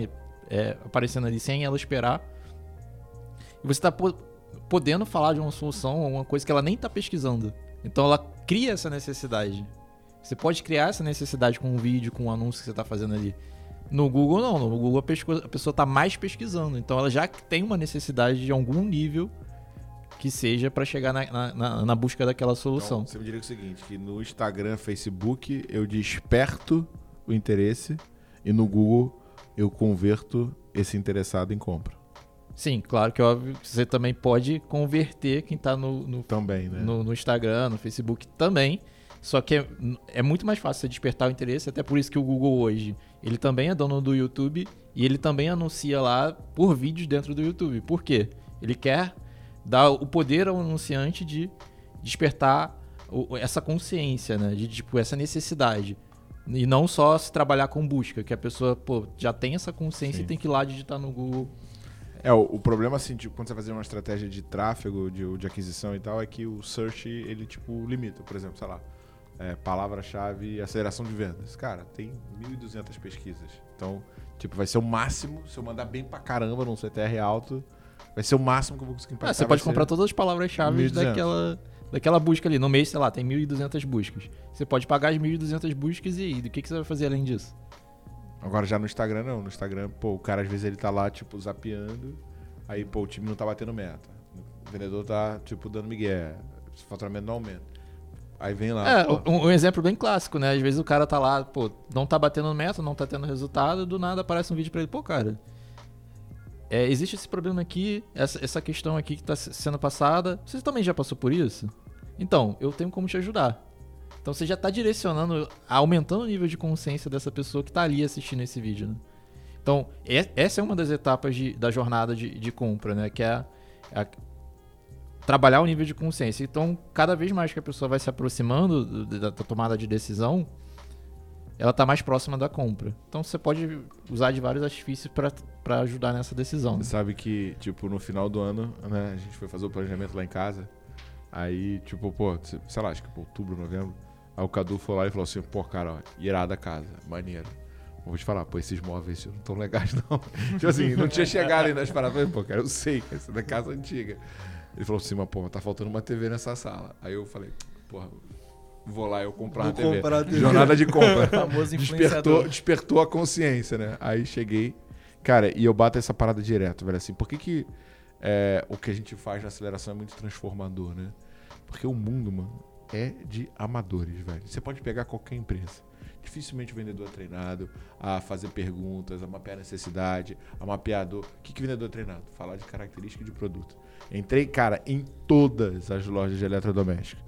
é, aparecendo ali sem ela esperar. E você tá po- podendo falar de uma solução, uma coisa que ela nem tá pesquisando. Então ela cria essa necessidade. Você pode criar essa necessidade com um vídeo, com um anúncio que você tá fazendo ali. No Google não, no Google a, pessoa tá mais pesquisando. Então ela já tem uma necessidade de algum nível que seja para chegar na, na- na- na busca daquela solução. Então, você me diria o seguinte, que no Instagram, Facebook, eu desperto o interesse e no Google eu converto esse interessado em compra. Sim, claro que óbvio que você também pode converter quem tá no, no Também, né? no, no Instagram, no Facebook também. Só que é, é muito mais fácil você despertar o interesse, até por isso que o Google hoje, ele também é dono do YouTube e ele também anuncia lá por vídeos dentro do YouTube. Por quê? Ele quer dar o poder ao anunciante de despertar essa consciência, né? De tipo, essa necessidade. E não só se trabalhar com busca, que a pessoa, pô, já tem essa consciência Sim. e tem que ir lá digitar no Google. É, o, o problema, assim, tipo, quando você vai fazer uma estratégia de tráfego, de, de aquisição e tal, é que o search, ele, tipo, limita. Por exemplo, sei lá, é, palavra-chave aceleração de vendas. Cara, tem 1.200 pesquisas. Então, tipo, vai ser o máximo, se eu mandar bem pra caramba num CTR alto, vai ser o máximo que eu vou conseguir impactar. Ah, você pode comprar todas as palavras-chave 1.200. daquela, daquela busca ali. No mês, sei lá, tem 1.200 buscas. Você pode pagar as 1.200 buscas e aí, do que, que você vai fazer além disso? Agora já no Instagram não. No Instagram, pô, o cara às vezes ele tá lá, tipo, zapeando. Aí, pô, o time não tá batendo meta. vendedor tá, tipo, dando migué, o faturamento não aumenta. Aí vem lá, É, um, um exemplo bem clássico, né? Às vezes o cara tá lá, pô, não tá batendo meta, não tá tendo resultado, do nada aparece um vídeo pra ele, pô, cara. é, existe esse problema aqui, essa, essa questão aqui que tá se- sendo passada. Você também já passou por isso? Então, eu tenho como te ajudar. Então você já tá direcionando, aumentando o nível de consciência dessa pessoa que tá ali assistindo esse vídeo, né? Então, e- essa é uma das etapas de- da jornada de, de compra, né? Que é a- trabalhar o nível de consciência. Então, cada vez mais que a pessoa vai se aproximando do- da, da tomada de decisão, ela tá mais próxima da compra. Então, você pode usar de vários artifícios para ajudar nessa decisão. né? Você sabe que, tipo, no final do ano, né, a gente foi fazer o planejamento lá em casa. Aí, tipo, pô, sei lá, acho que outubro, novembro. Aí o Cadu foi lá e falou assim, pô, cara, ó, irada a casa, maneiro. Eu Vou te falar, pô, esses móveis não tão legais, não. tipo assim, não tinha chegado ainda as paradas. Eu Falei, pô, cara, eu sei, que essa é da casa antiga. Ele falou assim, mas, pô, tá faltando uma TV nessa sala. Aí eu falei, porra, vou lá eu comprar uma Vou TV. comprar a TV. Jornada de compra. Famoso despertou, despertou a consciência, né? Aí cheguei. Cara, e eu bato essa parada direto, velho. Assim, por que, que é, o que a gente faz na aceleração é muito transformador, né? Porque o mundo, mano, é de amadores, velho. Você pode pegar qualquer empresa. Dificilmente o vendedor é treinado a fazer perguntas, a mapear necessidade, a mapear dor. O que, que o vendedor é treinado? Falar de característica de produto. Entrei, cara, em todas as lojas de eletrodoméstico.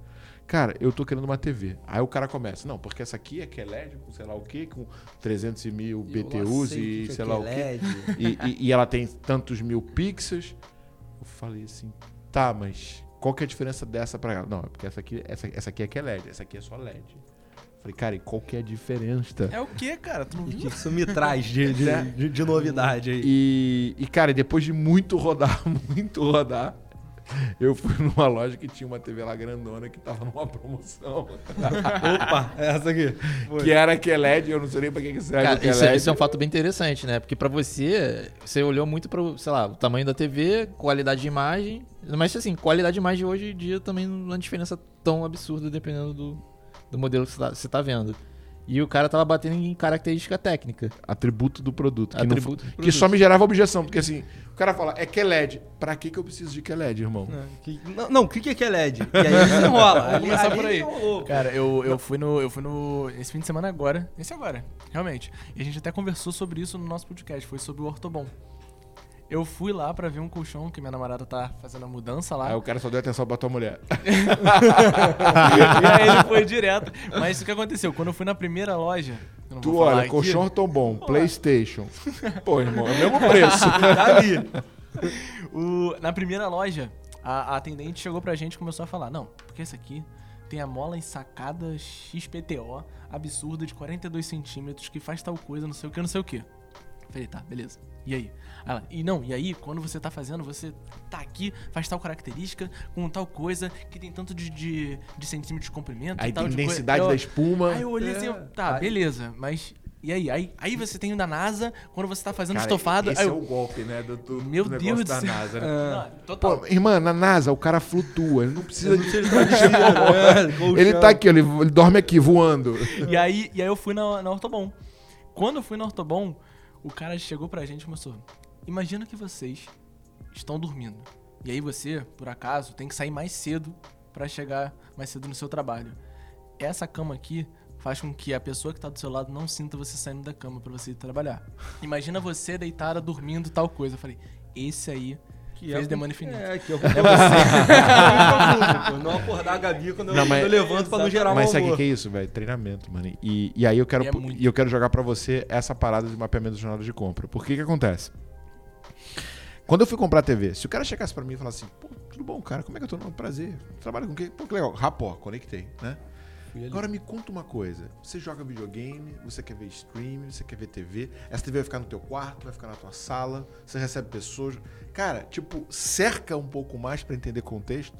Cara, eu tô querendo uma TV. Aí o cara começa, não, porque essa aqui é QLED com sei lá o que, com 300 mil BTUs e sei lá o que. E, e- e ela tem tantos mil pixels. Eu falei assim, tá, mas qual que é a diferença dessa pra ela? Não, é porque essa aqui, essa, essa aqui é QLED, essa aqui é só LED. Falei, cara, e qual que é a diferença? É o que, cara? Tu não que viu? isso me traz de, de, de- de novidade aí? E, e, cara, depois de muito rodar, muito rodar, eu fui numa loja que tinha uma TV lá grandona que tava numa promoção. Opa, é essa aqui. que era QLED, eu não sei nem pra que que serve Cara, o isso, isso é um fato bem interessante, né? Porque pra você, você olhou muito pro, sei lá, o tamanho da TV, qualidade de imagem. Mas assim, qualidade de imagem hoje em dia também não é uma diferença tão absurda dependendo do, do modelo que você tá, você tá vendo. E o cara tava batendo em característica técnica. Atributo do produto. Que, não Atributo fa- do que produto. só me gerava objeção, porque assim, o cara fala, é QLED. Pra que que eu preciso de QLED, irmão? Que- Não, não, o que que é LED? E aí. Vamos Ali- começar ali por aí. enrolou. Cara, eu, eu fui no. Eu fui no. Esse fim de semana agora. Esse agora, realmente. E a gente até conversou sobre isso no nosso podcast. Foi sobre o Ortobon. Eu fui lá pra ver um colchão que minha namorada tá fazendo a mudança lá. Aí o cara só deu atenção pra tua mulher. e aí ele foi direto. Mas o que aconteceu? Quando eu fui na primeira loja. Tu olha, aqui, colchão tão bom, Playstation. Pô, irmão, é o mesmo preço. Tá ali. O- na primeira loja, a, a atendente chegou pra gente e começou a falar: Não, porque esse aqui tem a mola ensacada XPTO absurda de 42 centímetros que faz tal coisa, não sei o que, não sei o que. Falei, tá, beleza. E aí? Ela, e não, e aí, quando você tá fazendo, você tá aqui, faz tal característica, com tal coisa, que tem tanto de, de, de centímetros de comprimento Aí tal tem densidade Eu- da espuma. Aí eu olhei assim, eu, tá, Aí- beleza, mas. E aí? aí? Aí você tem o da NASA, quando você tá fazendo Cara, estofado. Esse aí é o golpe, né? Do, do, Meu do negócio Deus da. NASA, né? Não, total. Pô, irmã, na NASA o cara flutua, ele não precisa de. É, colchão. Ele tá aqui, ele, ele dorme aqui, voando. E aí, e aí eu fui na, na Ortobon. Quando eu fui na Ortobon, o cara chegou pra gente e começou. Imagina que vocês estão dormindo. E aí você, por acaso, tem que sair mais cedo pra chegar mais cedo no seu trabalho. Essa cama aqui faz com que a pessoa que tá do seu lado não sinta você saindo da cama pra você ir trabalhar. Imagina você deitada dormindo tal coisa. Eu falei, esse aí Que fez é- demônio infinito. É, que é, você. não acordar a Gabi quando eu, Não, mas- eu levanto pra não gerar Mas sabe o que é isso, velho? Treinamento, mano. E, e aí eu quero, E é muito. e eu quero jogar pra você essa parada de mapeamento de jornada de compra. Por que que acontece? Quando eu fui comprar a TV, se o cara chegasse pra mim e falasse assim, pô, tudo bom, cara, como é que eu tô? Não, prazer. Trabalha com o quê? Pô, que legal. Rapó, conectei, né? Agora me conta uma coisa. Você joga videogame, você quer ver stream, você quer ver TV. Essa TV vai ficar no teu quarto, vai ficar na tua sala, você recebe pessoas. Cara, tipo, cerca um pouco mais pra entender contexto,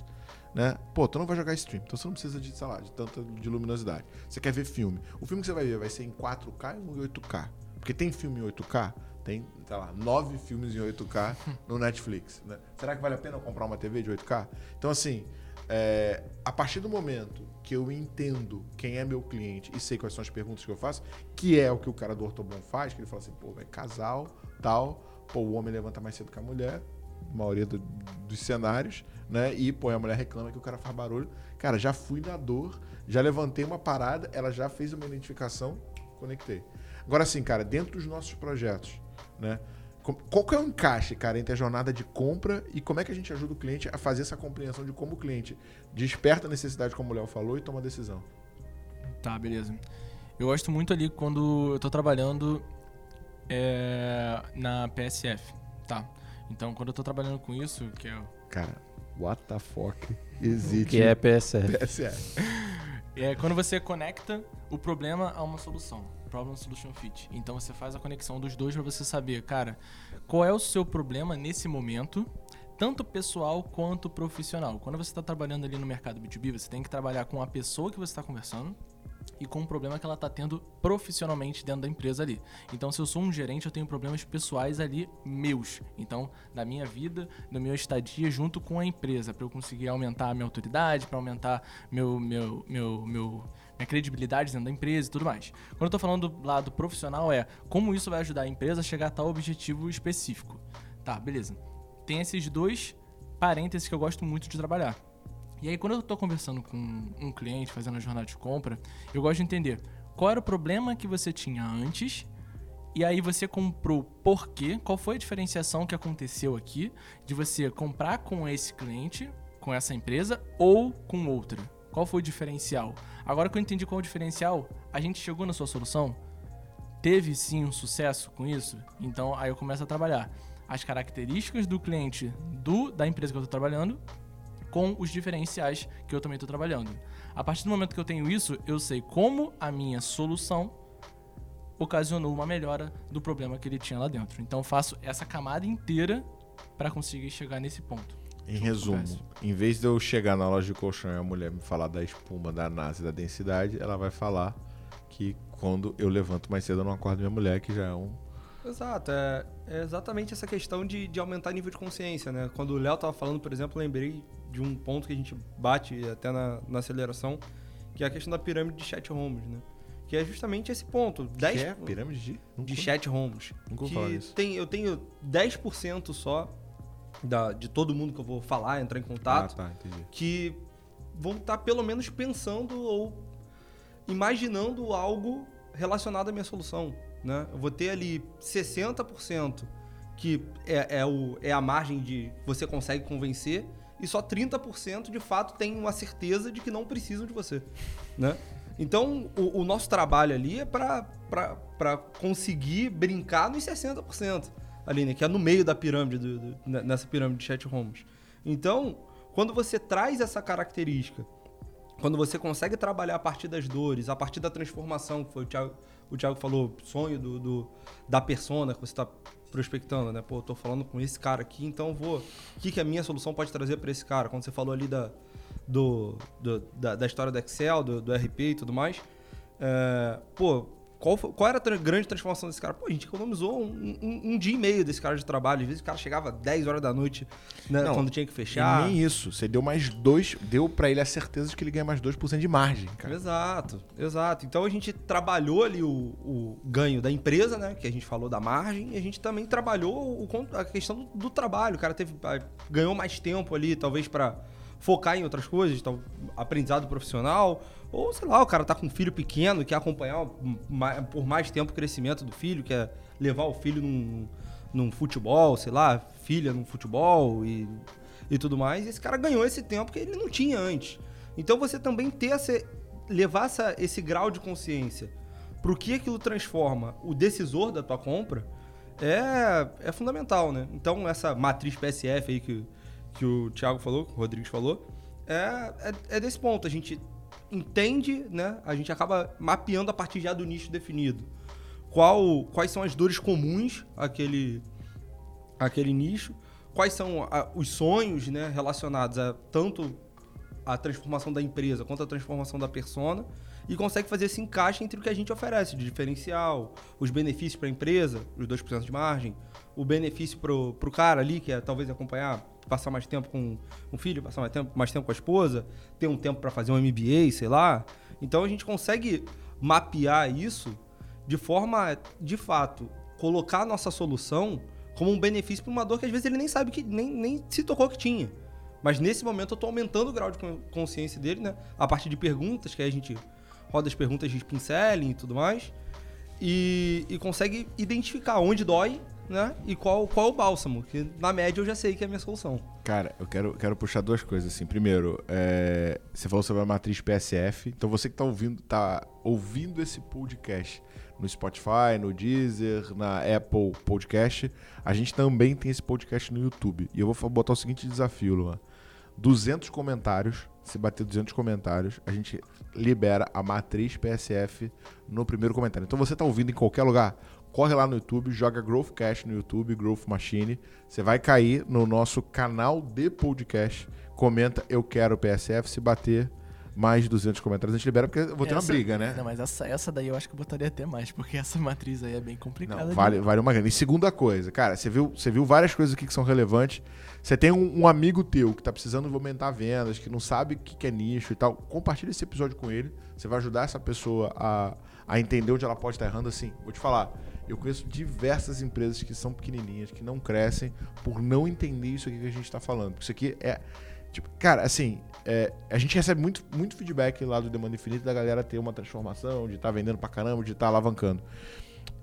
né? Pô, tu não vai jogar stream, então você não precisa de, sei lá, de tanta de luminosidade. Você quer ver filme. O filme que você vai ver vai ser em 4K e em 8K. Porque tem filme em 8K, tem, sei lá, nove filmes em 8K no Netflix, né? Será que vale a pena comprar uma TV de 8K? Então, assim, é, a partir do momento que eu entendo quem é meu cliente e sei quais são as perguntas que eu faço, que é o que o cara do Ortobon faz, que ele fala assim, pô, é casal, tal, pô, o homem levanta mais cedo que a mulher, maioria do- dos cenários, né? E, pô, a mulher reclama que o cara faz barulho. Cara, já fui na dor, já levantei uma parada, ela já fez uma identificação, conectei. Agora, assim, cara, dentro dos nossos projetos, né? Qual que é o encaixe, cara, entre a jornada de compra e como é que a gente ajuda o cliente a fazer essa compreensão de como o cliente desperta a necessidade, como o Léo falou, e toma a decisão? Tá, beleza. Eu gosto muito ali quando eu tô trabalhando é, na PSF, tá? Então, quando eu tô trabalhando com isso, que é, Cara, what the fuck existe Que é PSF. PSF? é quando você conecta o problema a uma solução. Problem Solution Fit. Então, você faz a conexão dos dois pra você saber, cara, qual é o seu problema nesse momento, tanto pessoal quanto profissional. Quando você está trabalhando ali no mercado B2B, você tem que trabalhar com a pessoa que você está conversando e com o problema que ela está tendo profissionalmente dentro da empresa ali. Então, se eu sou um gerente, eu tenho problemas pessoais ali meus. Então, da minha vida, do meu estadia junto com a empresa, para eu conseguir aumentar a minha autoridade, para aumentar meu, meu, meu, meu, minha credibilidade dentro da empresa e tudo mais. Quando eu tô falando do lado profissional, é como isso vai ajudar a empresa a chegar a tal objetivo específico. Tá, beleza. Tem esses dois parênteses que eu gosto muito de trabalhar. E aí, quando eu tô conversando com um cliente, fazendo a jornada de compra, eu gosto de entender qual era o problema que você tinha antes, e aí você comprou por quê, qual foi a diferenciação que aconteceu aqui de você comprar com esse cliente, com essa empresa, ou com outra. Qual foi o diferencial? Agora que eu entendi qual é o diferencial, a gente chegou na sua solução? Teve sim um sucesso com isso? Então aí eu começo a trabalhar as características do cliente do, da empresa que eu estou trabalhando com os diferenciais que eu também estou trabalhando. A partir do momento que eu tenho isso, eu sei como a minha solução ocasionou uma melhora do problema que ele tinha lá dentro. Então faço essa camada inteira para conseguir chegar nesse ponto. Em resumo, em vez de eu chegar na loja de colchão e a mulher me falar da espuma, da NASA e da densidade, ela vai falar que quando eu levanto mais cedo eu não acordo minha mulher, que já é um. Exato, é, é exatamente essa questão de, de aumentar nível de consciência, né? Quando o Léo tava falando, por exemplo, lembrei de um ponto que a gente bate até na, na aceleração, que é a questão da pirâmide de chat homes, né? Que é justamente esse ponto. 10 Que é pirâmide de? De chat homes. Nunca que falar disso. tem, eu tenho 10% só da, de todo mundo que eu vou falar, entrar em contato, Ah, tá, que vão estar pelo menos pensando ou imaginando algo relacionado à minha solução. Né? Eu vou ter ali 60% que é, é, o, é a margem de você consegue convencer e só 30% de fato tem uma certeza de que não precisam de você. Né? Então, o, o nosso trabalho ali é para conseguir brincar nos 60% ali, né? Que é no meio da pirâmide, do- do- ne- nessa pirâmide de chat homes. Então, quando você traz essa característica, quando você consegue trabalhar a partir das dores, a partir da transformação, que foi o Thiago, o Thiago falou, sonho do, do- da persona que você está prospectando, né? Pô, eu tô falando com esse cara aqui, então vou. O que, que a minha solução pode trazer para esse cara? Quando você falou ali da, do, do- da, da história do Excel, do, do RP e tudo mais, é, pô, qual, qual era a grande transformação desse cara? Pô, a gente economizou um, um- um dia e meio desse cara de trabalho. Às vezes o cara chegava 10 horas da noite, né, Não, quando tinha que E fechar. nem isso. Você deu mais dois. Deu pra ele a certeza de que ele ganha mais 2% de margem, cara. Exato, exato. Então a gente trabalhou ali o, o ganho da empresa, né? Que a gente falou da margem, e a gente também trabalhou o a questão do, do trabalho. O cara teve, ganhou mais tempo ali, talvez para focar em outras coisas, tal, aprendizado profissional, ou sei lá, o cara tá com um filho pequeno, quer acompanhar o- por mais tempo o crescimento do filho, quer levar o filho num, num futebol, sei lá, filha num futebol e, e tudo mais. E esse cara ganhou esse tempo que ele não tinha antes. Então você também ter essa, levar essa, esse grau de consciência pro que aquilo transforma o decisor da tua compra é, é fundamental, né? Então essa matriz PSF aí que, que o Thiago falou, que o Rodrigues falou, é, é, é desse ponto. A gente entende, né? A gente acaba mapeando a partir já do nicho definido. Qual, quais são as dores comuns àquele, àquele nicho? Quais são a- os sonhos né, relacionados a tanto a transformação da empresa quanto a transformação da persona e consegue fazer esse encaixe entre o que a gente oferece de diferencial, os benefícios para a empresa, os 2% de margem, o benefício para o cara ali, que é talvez acompanhar, passar mais tempo com o filho, passar mais tempo, mais tempo com a esposa, ter um tempo para fazer um MBA, sei lá. Então a gente consegue mapear isso de forma, de fato, colocar a nossa solução como um benefício para uma dor que às vezes ele nem sabe que nem, nem se tocou que tinha. Mas nesse momento eu tô aumentando o grau de con- consciência dele, né? A partir de perguntas, que a gente roda as perguntas de pinceling e tudo mais. E, e consegue identificar onde dói, né? E qual, qual é o bálsamo. Que na média eu já sei que é a minha solução. Cara, eu quero, quero puxar duas coisas assim. Primeiro, é, você falou sobre a matriz PSF. Então você que tá ouvindo, tá ouvindo esse podcast no Spotify, no Deezer, na Apple Podcast, a gente também tem esse podcast no YouTube. E eu vou botar o seguinte desafio, Luan. 200 comentários, se bater 200 comentários, a gente libera a matriz PSF no primeiro comentário. Então você tá ouvindo em qualquer lugar, corre lá no YouTube, joga Growthcast no YouTube, Growth Machine. Você vai cair no nosso canal de podcast, comenta eu quero PSF, se bater mais de 200 comentários a gente libera porque eu vou ter uma Essa- briga, né? Não, mas essa, essa daí eu acho que eu botaria até mais, porque essa matriz aí é bem complicada. Não, vale, vale uma grana. E segunda coisa, cara, você viu, você viu várias coisas aqui que são relevantes. Você tem um, um amigo teu que tá precisando aumentar vendas, que não sabe o que, que é nicho e tal. Compartilha esse episódio com ele. Você vai ajudar essa pessoa a, a entender onde ela pode estar errando. Assim, vou te falar, eu conheço diversas empresas que são pequenininhas, que não crescem por não entender isso aqui que a gente tá falando. Porque isso aqui é. Tipo, cara, assim, é, a gente recebe muito, muito feedback lá do Demanda Infinita da galera ter uma transformação, de estar vendendo pra caramba, de estar alavancando.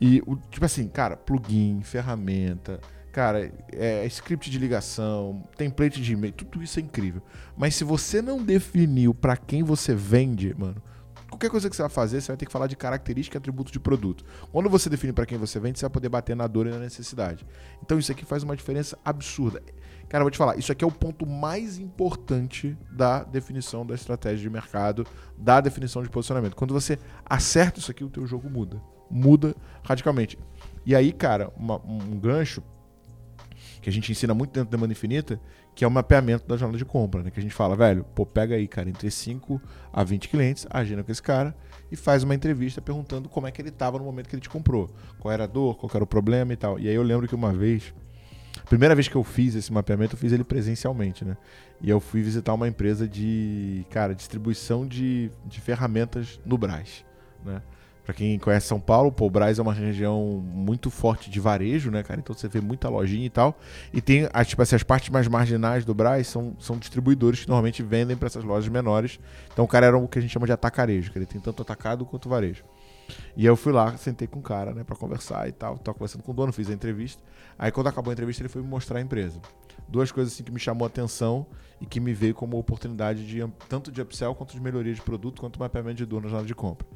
E, o, tipo assim, cara, plugin, ferramenta, cara, é, script de ligação, template de e-mail, tudo isso é incrível. Mas se você não definiu pra quem você vende, mano, qualquer coisa que você vai fazer, você vai ter que falar de característica e atributo de produto. Quando você define pra quem você vende, você vai poder bater na dor e na necessidade. Então isso aqui faz uma diferença absurda. Cara, vou te falar, isso aqui é o ponto mais importante da definição da estratégia de mercado, da definição de posicionamento. Quando você acerta isso aqui, o teu jogo muda. Muda radicalmente. E aí, cara, uma- um gancho que a gente ensina muito dentro da Demanda Infinita, que é o mapeamento da jornada de compra, né? Que a gente fala, velho, pô, pega aí, cara, entre 5 a 20 clientes, agenda com esse cara e faz uma entrevista perguntando como é que ele estava no momento que ele te comprou. Qual era a dor, qual era o problema e tal. E aí eu lembro que uma vez, primeira vez que eu fiz esse mapeamento, eu fiz ele presencialmente, né? E eu fui visitar uma empresa de, cara, distribuição de, de ferramentas no Brás, né? Pra quem conhece São Paulo, pô, o Brás é uma região muito forte de varejo, né, cara? Então você vê muita lojinha e tal. E tem, as, tipo assim, as partes mais marginais do Brás são, são distribuidores que normalmente vendem para essas lojas menores. Então o cara era o que a gente chama de atacarejo, que ele tem tanto atacado quanto varejo. E eu fui lá, sentei com o cara, né, pra conversar e tal. Tava conversando com o dono, fiz a entrevista. Aí quando acabou a entrevista, ele foi me mostrar a empresa. Duas coisas assim que me chamou a atenção e que me veio como oportunidade de tanto de upsell quanto de melhoria de produto, quanto mapeamento de dor na jornada de compra.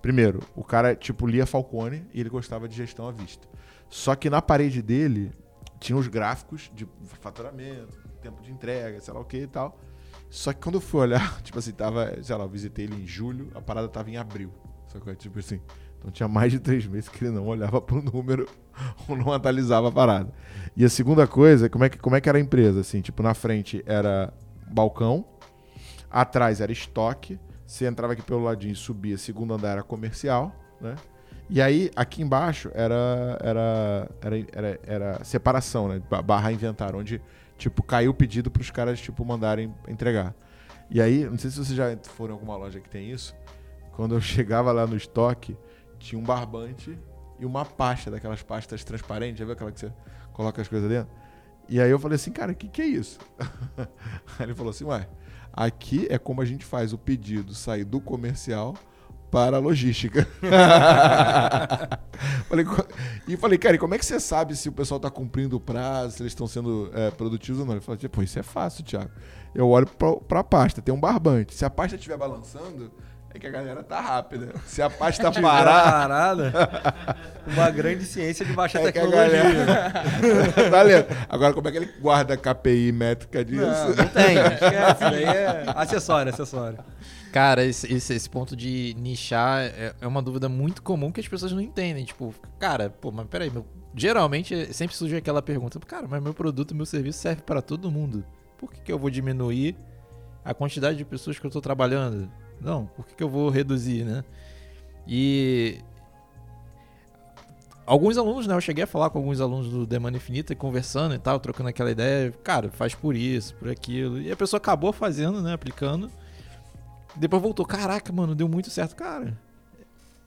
Primeiro, o cara, tipo, lia Falcone e ele gostava de gestão à vista. Só que na parede dele tinha os gráficos de faturamento, tempo de entrega, sei lá o que e tal. Só que quando eu fui olhar, tipo assim, tava, sei lá, eu visitei ele em julho, a parada tava em abril. Só que, tipo assim, então tinha mais de três meses que ele não olhava pro número ou não atualizava a parada. E a segunda coisa, como é que, como é que era a empresa? Assim, tipo, na frente era balcão, atrás era estoque, você entrava aqui pelo ladinho e subia, segundo andar era comercial, né? E aí, aqui embaixo era, era, era, era, era separação, né? Ba- Barra inventário, onde, tipo, caiu o pedido para os caras, tipo, mandarem entregar. E aí, não sei se vocês já foram em alguma loja que tem isso, quando eu chegava lá no estoque, tinha um barbante e uma pasta, daquelas pastas transparentes, já viu aquela que você coloca as coisas dentro? E aí eu falei assim, cara, o que, que é isso? aí ele falou assim, ué, aqui é como a gente faz o pedido sair do comercial para a logística. falei, e falei, cara, e como é que você sabe se o pessoal está cumprindo o prazo, se eles estão sendo é, produtivos ou não? Ele falou, pô, isso é fácil, Thiago. Eu olho para a pasta, tem um barbante. Se a pasta estiver balançando, é que a galera tá rápida. Se a pasta parar, Parada. Uma grande ciência de baixa é que a tecnologia. galera... tá lendo? Agora, como é que ele guarda a KPI métrica disso? Não, não tem. Esquece. Daí é acessório, acessório. Cara, esse, esse, esse ponto de nichar é, é uma dúvida muito comum que as pessoas não entendem. Tipo, cara, pô, mas peraí, meu, geralmente sempre surge aquela pergunta, cara, mas meu produto, meu serviço serve para todo mundo. Por que, que eu vou diminuir a quantidade de pessoas que eu tô trabalhando? Não, por que, que eu vou reduzir, né? E alguns alunos, né? Eu cheguei a falar com alguns alunos do Demanda Infinita, conversando e tal, trocando aquela ideia. Cara, faz por isso, por aquilo. E a pessoa acabou fazendo, né? Aplicando. Depois voltou. Caraca, mano, deu muito certo. Cara,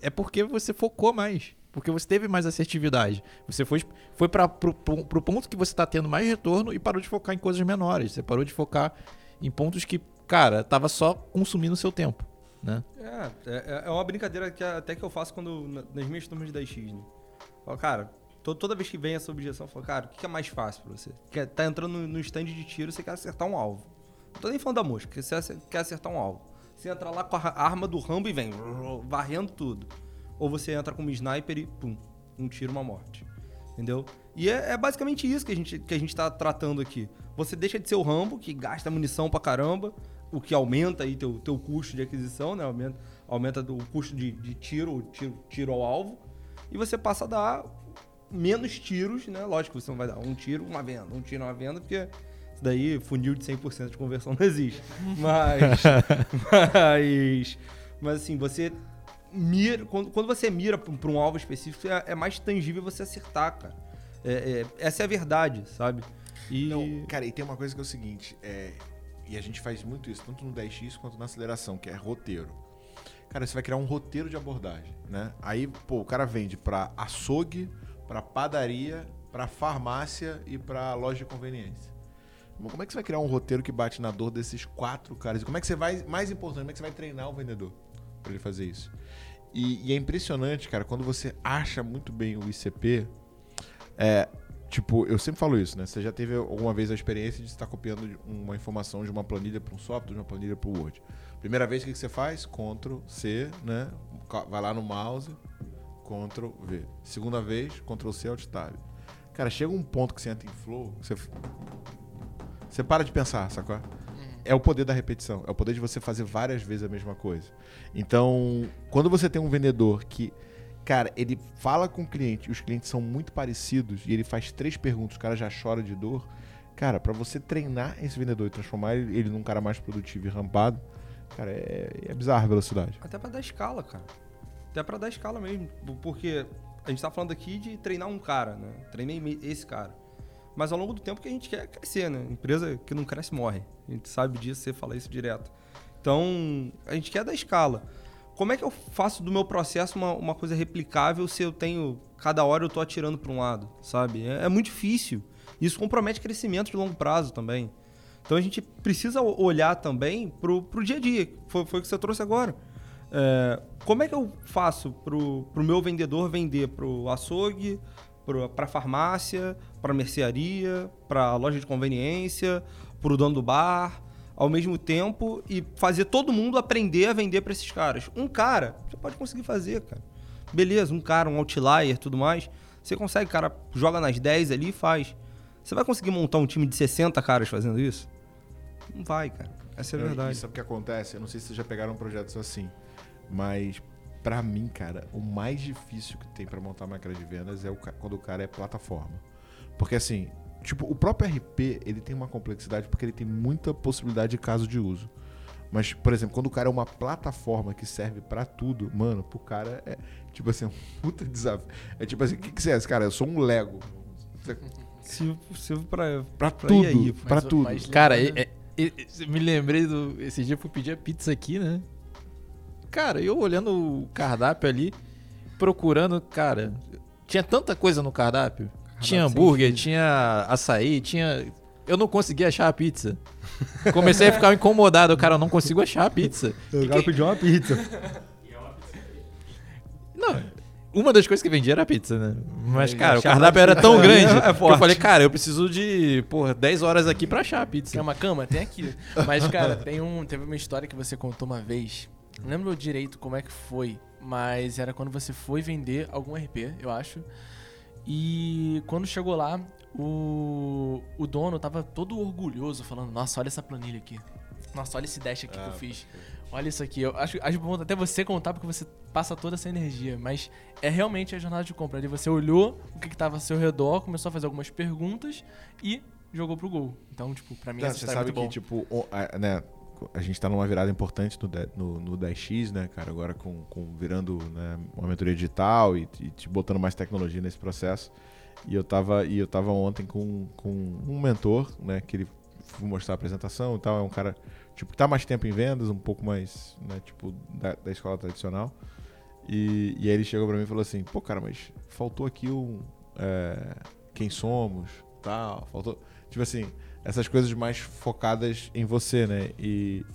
é porque você focou mais. Porque você teve mais assertividade. Você foi, foi para pro, pro, ponto que você tá tendo mais retorno e parou de focar em coisas menores. Você parou de focar em pontos que, cara, tava só consumindo seu tempo, né? É, é, é uma brincadeira que até que eu faço quando na- nas minhas turmas de 10x, né? Falo, cara, to- toda vez que vem essa objeção, eu falo, cara, o que é mais fácil pra você? Quer, tá entrando no, no stand de tiro, você quer acertar um alvo. Não tô nem falando da mosca, você quer acertar um alvo. Você entra lá com a arma do Rambo e vem varrendo tudo. Ou você entra com um sniper e pum, um tiro, uma morte. Entendeu? E é, é basicamente isso que a, gente, que a gente tá tratando aqui. Você deixa de ser o Rambo, que gasta munição pra caramba, o que aumenta aí teu, teu custo de aquisição, né? Aumenta, aumenta o custo de, de tiro, tiro, tiro ao alvo. E você passa a dar menos tiros, né? Lógico, você não vai dar um tiro, uma venda, um tiro, uma venda, porque isso daí, funil de 100% de conversão não existe. Mas, mas, mas assim, você mira, quando, quando você mira para um alvo específico, é, é mais tangível você acertar, cara. É- é- essa é a verdade, sabe? E Não, cara, e tem uma coisa que é o seguinte, é, e a gente faz muito isso, tanto no 10x quanto na aceleração, que é roteiro. Cara, você vai criar um roteiro de abordagem, né? Aí, pô, o cara vende pra açougue, pra padaria, pra farmácia e pra loja de conveniência. Como é que você vai criar um roteiro que bate na dor desses quatro caras? E Como é que você vai, mais importante, como é que você vai treinar o vendedor pra ele fazer isso? E, e é impressionante, cara, quando você acha muito bem o ICP, é, tipo, eu sempre falo isso, né? Você já teve alguma vez a experiência de estar copiando uma informação de uma planilha para um software, de uma planilha para o Word. Primeira vez, o que você faz? Ctrl C, né? Vai lá no mouse, Ctrl V. Segunda vez, Ctrl C, Alt Tab. Cara, chega um ponto que você entra em flow, você, você para de pensar, sacou? É o poder da repetição, é o poder de você fazer várias vezes a mesma coisa. Então, quando você tem um vendedor que, cara, ele fala com o cliente os clientes são muito parecidos e ele faz três perguntas, o cara já chora de dor. Cara, pra você treinar esse vendedor e transformar ele, num cara mais produtivo e rampado, cara, é, é bizarra a velocidade. Até pra dar escala, cara. Até pra dar escala mesmo. Porque a gente tá falando aqui de treinar um cara, né? Treinei esse cara. Mas ao longo do tempo que a gente quer crescer, né? Empresa que não cresce morre. A gente sabe disso, você fala isso direto. Então, a gente quer dar escala. Como é que eu faço do meu processo uma, uma coisa replicável se eu tenho. Cada hora eu tô atirando para um lado, sabe? É, é muito difícil. Isso compromete crescimento de longo prazo também. Então a gente precisa o- olhar também pro, pro dia a dia. Foi, foi o que você trouxe agora. É, como é que eu faço pro, pro meu vendedor vender pro açougue, pro, pra farmácia, pra mercearia, pra loja de conveniência, pro dono do bar, ao mesmo tempo e fazer todo mundo aprender a vender pra esses caras? Um cara, você pode conseguir fazer, cara. Beleza, um cara, um outlier tudo mais. Você consegue, cara, joga nas 10 ali e faz. Você vai conseguir montar um time de 60 caras fazendo isso? Não vai, cara. Essa é a Não, verdade. E sabe o que acontece? Eu não sei se vocês já pegaram projetos assim, mas pra mim, cara, o mais difícil que tem pra montar máquina de vendas é o quando o cara é plataforma. Porque assim, tipo, o próprio RP, ele tem uma complexidade porque ele tem muita possibilidade de caso de uso. Mas, por exemplo, quando o cara é uma plataforma que serve pra tudo, mano, pro cara é, tipo assim, um puta desafio. É tipo assim, o que, que você é? Cara, eu sou um Lego. Sirvo, sirvo pra, Pra pra tudo, aí. pra Mas tudo. mas- Cara, Lembra, é- é- é- me lembrei do. Esse dia eu fui pedir a pizza aqui, né? Cara, eu olhando o cardápio ali, procurando, cara. Tinha tanta coisa no cardápio. Tinha hambúrguer, tinha açaí, tinha. Eu não conseguia achar a pizza. Comecei a ficar incomodado, cara, eu não consigo achar a pizza. Eu quero pedir uma pizza. Não, uma das coisas que vendia era a pizza, né? Mas, É, cara, o cardápio era tão é grande que eu falei, cara, eu preciso de, porra, 10 horas aqui pra achar a pizza. Uma cama? Tem aqui. Mas, cara, tem um, teve uma história que você contou uma vez. Não lembro direito como é que foi, mas era quando você foi vender algum RP, eu acho. E quando chegou lá, o, o dono tava todo orgulhoso, falando: Nossa, olha essa planilha aqui. Nossa, olha esse dash aqui que eu fiz. Olha isso aqui. Eu acho, acho bom até você contar, porque você passa toda essa energia. Mas é realmente a jornada de compra. Ali você olhou o que, que tava ao seu redor, começou a fazer algumas perguntas e jogou pro gol. Então, tipo, pra mim Não, essa você é sabe que, bom. tipo, né, a gente tá numa virada importante no, no, no 10X, né, cara? Agora com, com virando né, uma mentoria digital e, e te botando mais tecnologia nesse processo. E eu tava, e eu tava ontem com, com um mentor, né, que ele fui mostrar a apresentação e tal. É um cara, tipo, que tá mais tempo em vendas, um pouco mais, né, tipo, da, da escola tradicional. E, e aí ele chegou pra mim e falou assim, pô, cara, mas faltou aqui um. é, quem somos, tal, faltou. Tipo assim, essas coisas mais focadas em você, né? E,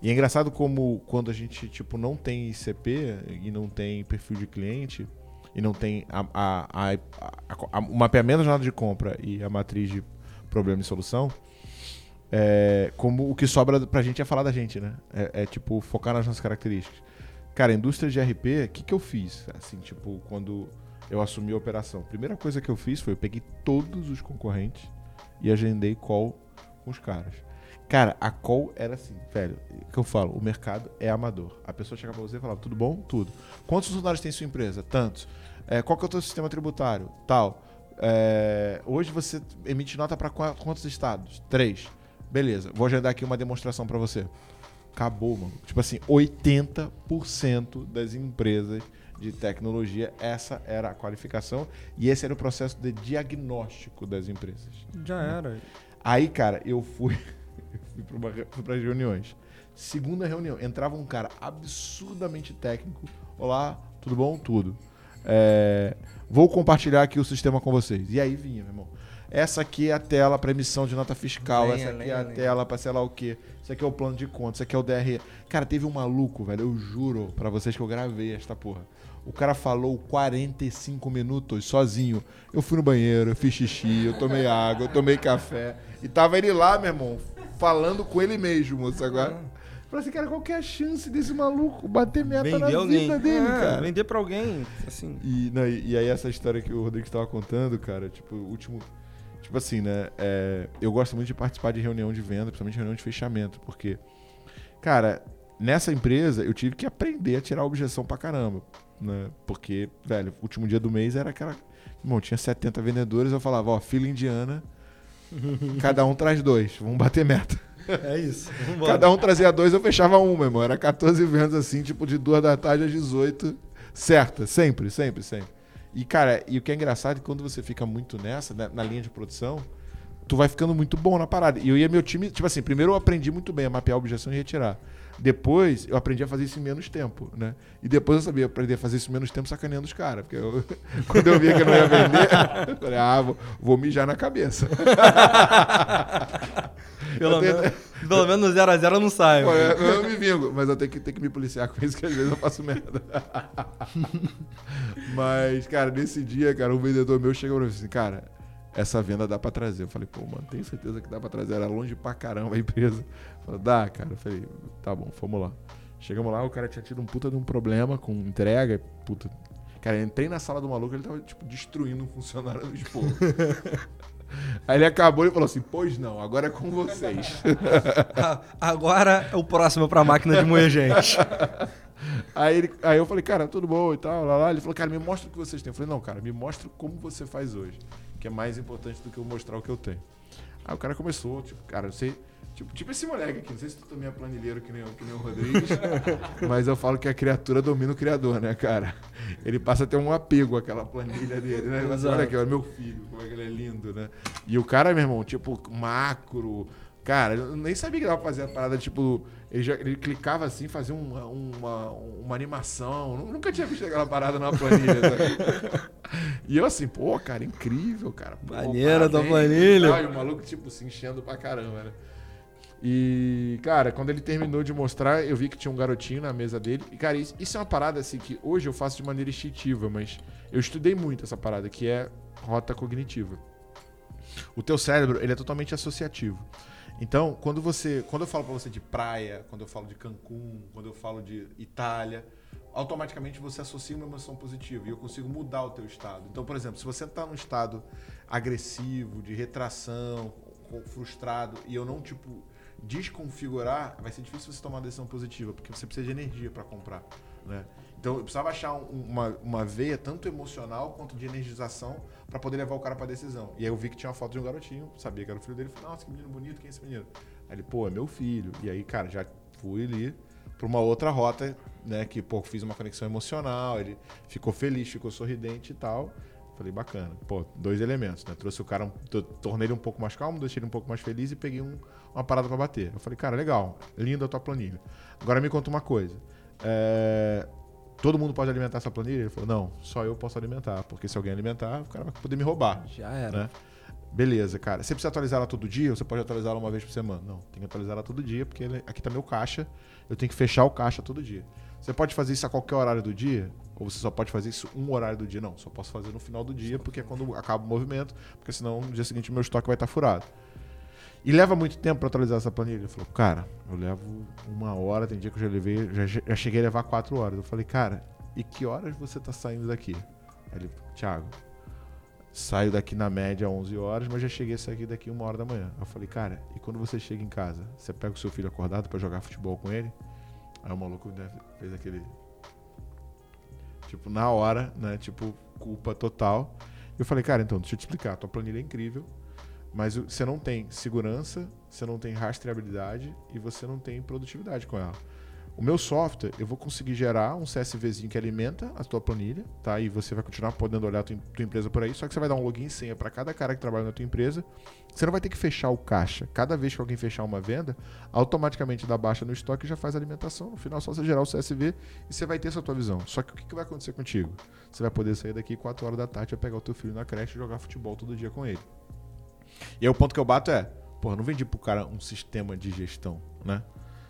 e é engraçado como quando a gente, tipo, não tem ICP e não tem perfil de cliente e não tem a, a, a, o mapeamento da jornada de compra e a matriz de problema e solução, é, como o que sobra pra gente é falar da gente, né? É, é, tipo, focar nas nossas características. Cara, indústria de RP, o que, que eu fiz? Assim, tipo, quando eu assumi a operação. Primeira coisa que eu fiz foi eu peguei todos os concorrentes e agendei call com os caras. Cara, a call era assim, velho, que eu falo, o mercado é amador. A pessoa chegava pra você e falava, tudo bom? Tudo. Quantos funcionários tem sua empresa? Tantos. É, qual que é o teu sistema tributário? Tal. É, hoje você emite nota para quantos estados? Três. Beleza, vou agendar aqui uma demonstração para você. Acabou, mano. Tipo assim, 80% das empresas de tecnologia, essa era a qualificação e esse era o processo de diagnóstico das empresas. Já era. Aí, cara, eu fui, eu fui para pras reuniões. Segunda reunião, entrava um cara absurdamente técnico. Olá, tudo bom? Tudo. É, vou compartilhar aqui o sistema com vocês. E aí vinha, meu irmão. Essa aqui é a tela para emissão de nota fiscal. Lenha, essa aqui é a lenha, tela para sei lá o quê. Isso aqui é o plano de contas. Isso aqui é o DRE. Cara, teve um maluco, velho. Eu juro para vocês que eu gravei esta porra. O cara falou 45 minutos sozinho. Eu fui no banheiro, eu fiz xixi, eu tomei água, eu tomei café. E tava ele lá, meu irmão, falando com ele mesmo, moço, agora. Falei assim, cara, qual que é a chance desse maluco bater meta Vender na alguém. vida dele, É, cara? Vender pra alguém, assim. E, não, e, e aí essa história que o Rodrigo estava contando, cara, tipo, o último... Tipo assim, né? é, eu gosto muito de participar de reunião de venda, principalmente reunião de fechamento, porque, cara, nessa empresa eu tive que aprender a tirar objeção pra caramba, né? Porque, velho, o último dia do mês era aquela... Irmão, tinha 70 vendedores, eu falava, ó, fila indiana, cada um traz dois, vamos bater meta. É isso. Vambora. Cada um trazia dois, eu fechava um, meu irmão. Era 14 vendas assim, tipo de duas da tarde às 18. Certa, sempre, sempre, sempre. E, cara, e o que é engraçado é que quando você fica muito nessa, né, na linha de produção, tu vai ficando muito bom na parada. E eu ia meu time, tipo assim, primeiro eu aprendi muito bem a mapear a objeção e retirar. Depois eu aprendi a fazer isso em menos tempo, né? E depois eu sabia aprender a fazer isso em menos tempo sacaneando os caras. Porque eu- quando eu via que eu não ia vender, eu falei, ah, vou, vou mijar na cabeça. Pelo, tenho- menos, pelo menos no 0x0 eu não saio. Pô, eu, eu me vingo, mas eu tenho que, tenho que me policiar com isso, que às vezes eu faço merda. mas, cara, nesse dia, cara, um vendedor meu chegou pra mim assim, cara, essa venda dá pra trazer. Eu falei, pô, mano, tenho certeza que dá pra trazer. Era longe pra caramba a empresa. Dá, cara. Eu falei, tá bom, vamos lá. Chegamos lá, o cara tinha tido um puta de um problema com entrega, puta. Cara, eu entrei na sala do maluco, ele tava, tipo, destruindo um funcionário do esporro. Aí ele acabou e falou assim, pois não, agora é com vocês. Agora é o próximo pra máquina de moer gente. Aí, ele- aí eu falei, cara, tudo bom e tal, lá, lá. Ele falou, cara, me mostra o que vocês têm. Eu falei, não, cara, me mostra como você faz hoje, que é mais importante do que eu mostrar o que eu tenho. Aí o cara começou, tipo, cara, eu sei, tipo, tipo esse moleque aqui, não sei se tu também é planilheiro que nem, que nem o Rodrigues, mas eu falo que a criatura domina o criador, né, cara? Ele passa a ter um apego àquela planilha dele, né? Exato. olha aqui, olha meu filho, como é que ele é lindo, né? E o cara, meu irmão, tipo, macro, Cara, eu nem sabia que dava pra fazer a parada, tipo, ele, já, ele clicava assim, fazia uma, uma, uma animação. Nu- Nunca tinha visto aquela parada numa planilha. sabe? e eu assim, pô, cara, incrível, cara. Pô, Maneira da planilha. e tal, E o maluco, tipo, se enchendo pra caramba, né? E, cara, quando ele terminou de mostrar, eu vi que tinha um garotinho na mesa dele. E, cara, isso, isso é uma parada assim que hoje eu faço de maneira instintiva, mas eu estudei muito essa parada, que é rota cognitiva. O teu cérebro, ele é totalmente associativo. Então, quando você, quando eu falo pra você de praia, quando eu falo de Cancún, quando eu falo de Itália, automaticamente você associa uma emoção positiva e eu consigo mudar o teu estado. Então, por exemplo, se você está num estado agressivo, de retração, frustrado e eu não tipo desconfigurar, vai ser difícil você tomar uma decisão positiva, porque você precisa de energia para comprar, né? Então, eu precisava achar um- uma, uma veia tanto emocional quanto de energização para poder levar o cara pra decisão. E aí eu vi que tinha uma foto de um garotinho, sabia que era o filho dele, falei, nossa, que menino bonito, quem é esse menino? Aí ele, pô, é meu filho. E aí, cara, já fui ali pra uma outra rota, né, que, pô, fiz uma conexão emocional, ele ficou feliz, ficou sorridente e tal. Falei, bacana. Pô, dois elementos, né? Trouxe o cara, to- tornei ele um pouco mais calmo, deixei ele um pouco mais feliz e peguei um- uma parada pra bater. Eu falei, cara, legal, linda a tua planilha. Agora me conta uma coisa. É, todo mundo pode alimentar essa planilha? Ele falou, não, só eu posso alimentar, porque se alguém alimentar, o cara vai poder me roubar. Já era. Né? Beleza, cara. Você precisa atualizar ela todo dia ou você pode atualizar ela uma vez por semana? Não, tem que atualizar ela todo dia, porque ele- aqui tá meu caixa, eu tenho que fechar o caixa todo dia. Você pode fazer isso a qualquer horário do dia? Ou você só pode fazer isso um horário do dia? Não, só posso fazer no final do dia, porque é quando acaba o movimento, porque senão no dia seguinte meu estoque vai estar furado. E leva muito tempo para atualizar essa planilha? Ele falou, cara, eu levo uma hora, tem dia que eu já levei, já, já cheguei a levar quatro horas. Eu falei, cara, e que horas você tá saindo daqui? Ele, Thiago, saio daqui na média 11 horas, mas já cheguei a sair daqui uma hora da manhã. Eu falei, cara, e quando você chega em casa, você pega o seu filho acordado para jogar futebol com ele? Aí o maluco né, fez aquele. Tipo, na hora, né? Tipo, culpa total. Eu falei, cara, então, deixa eu te explicar. Tua planilha é incrível, mas você não tem segurança, você não tem rastreabilidade e você não tem produtividade com ela. O meu software, eu vou conseguir gerar um CSVzinho que alimenta a tua planilha, tá? E você vai continuar podendo olhar a tua, tua empresa por aí, só que você vai dar um login e senha para cada cara que trabalha na tua empresa. Você não vai ter que fechar o caixa. Cada vez que alguém fechar uma venda, automaticamente dá baixa no estoque e já faz alimentação. No final, é só você gerar o CSV e você vai ter essa tua visão. Só que o que, que vai acontecer contigo? Você vai poder sair daqui 4 horas da tarde, vai pegar o teu filho na creche e jogar futebol todo dia com ele. E aí o ponto que eu bato é, porra, não vendi pro cara um sistema de gestão, né?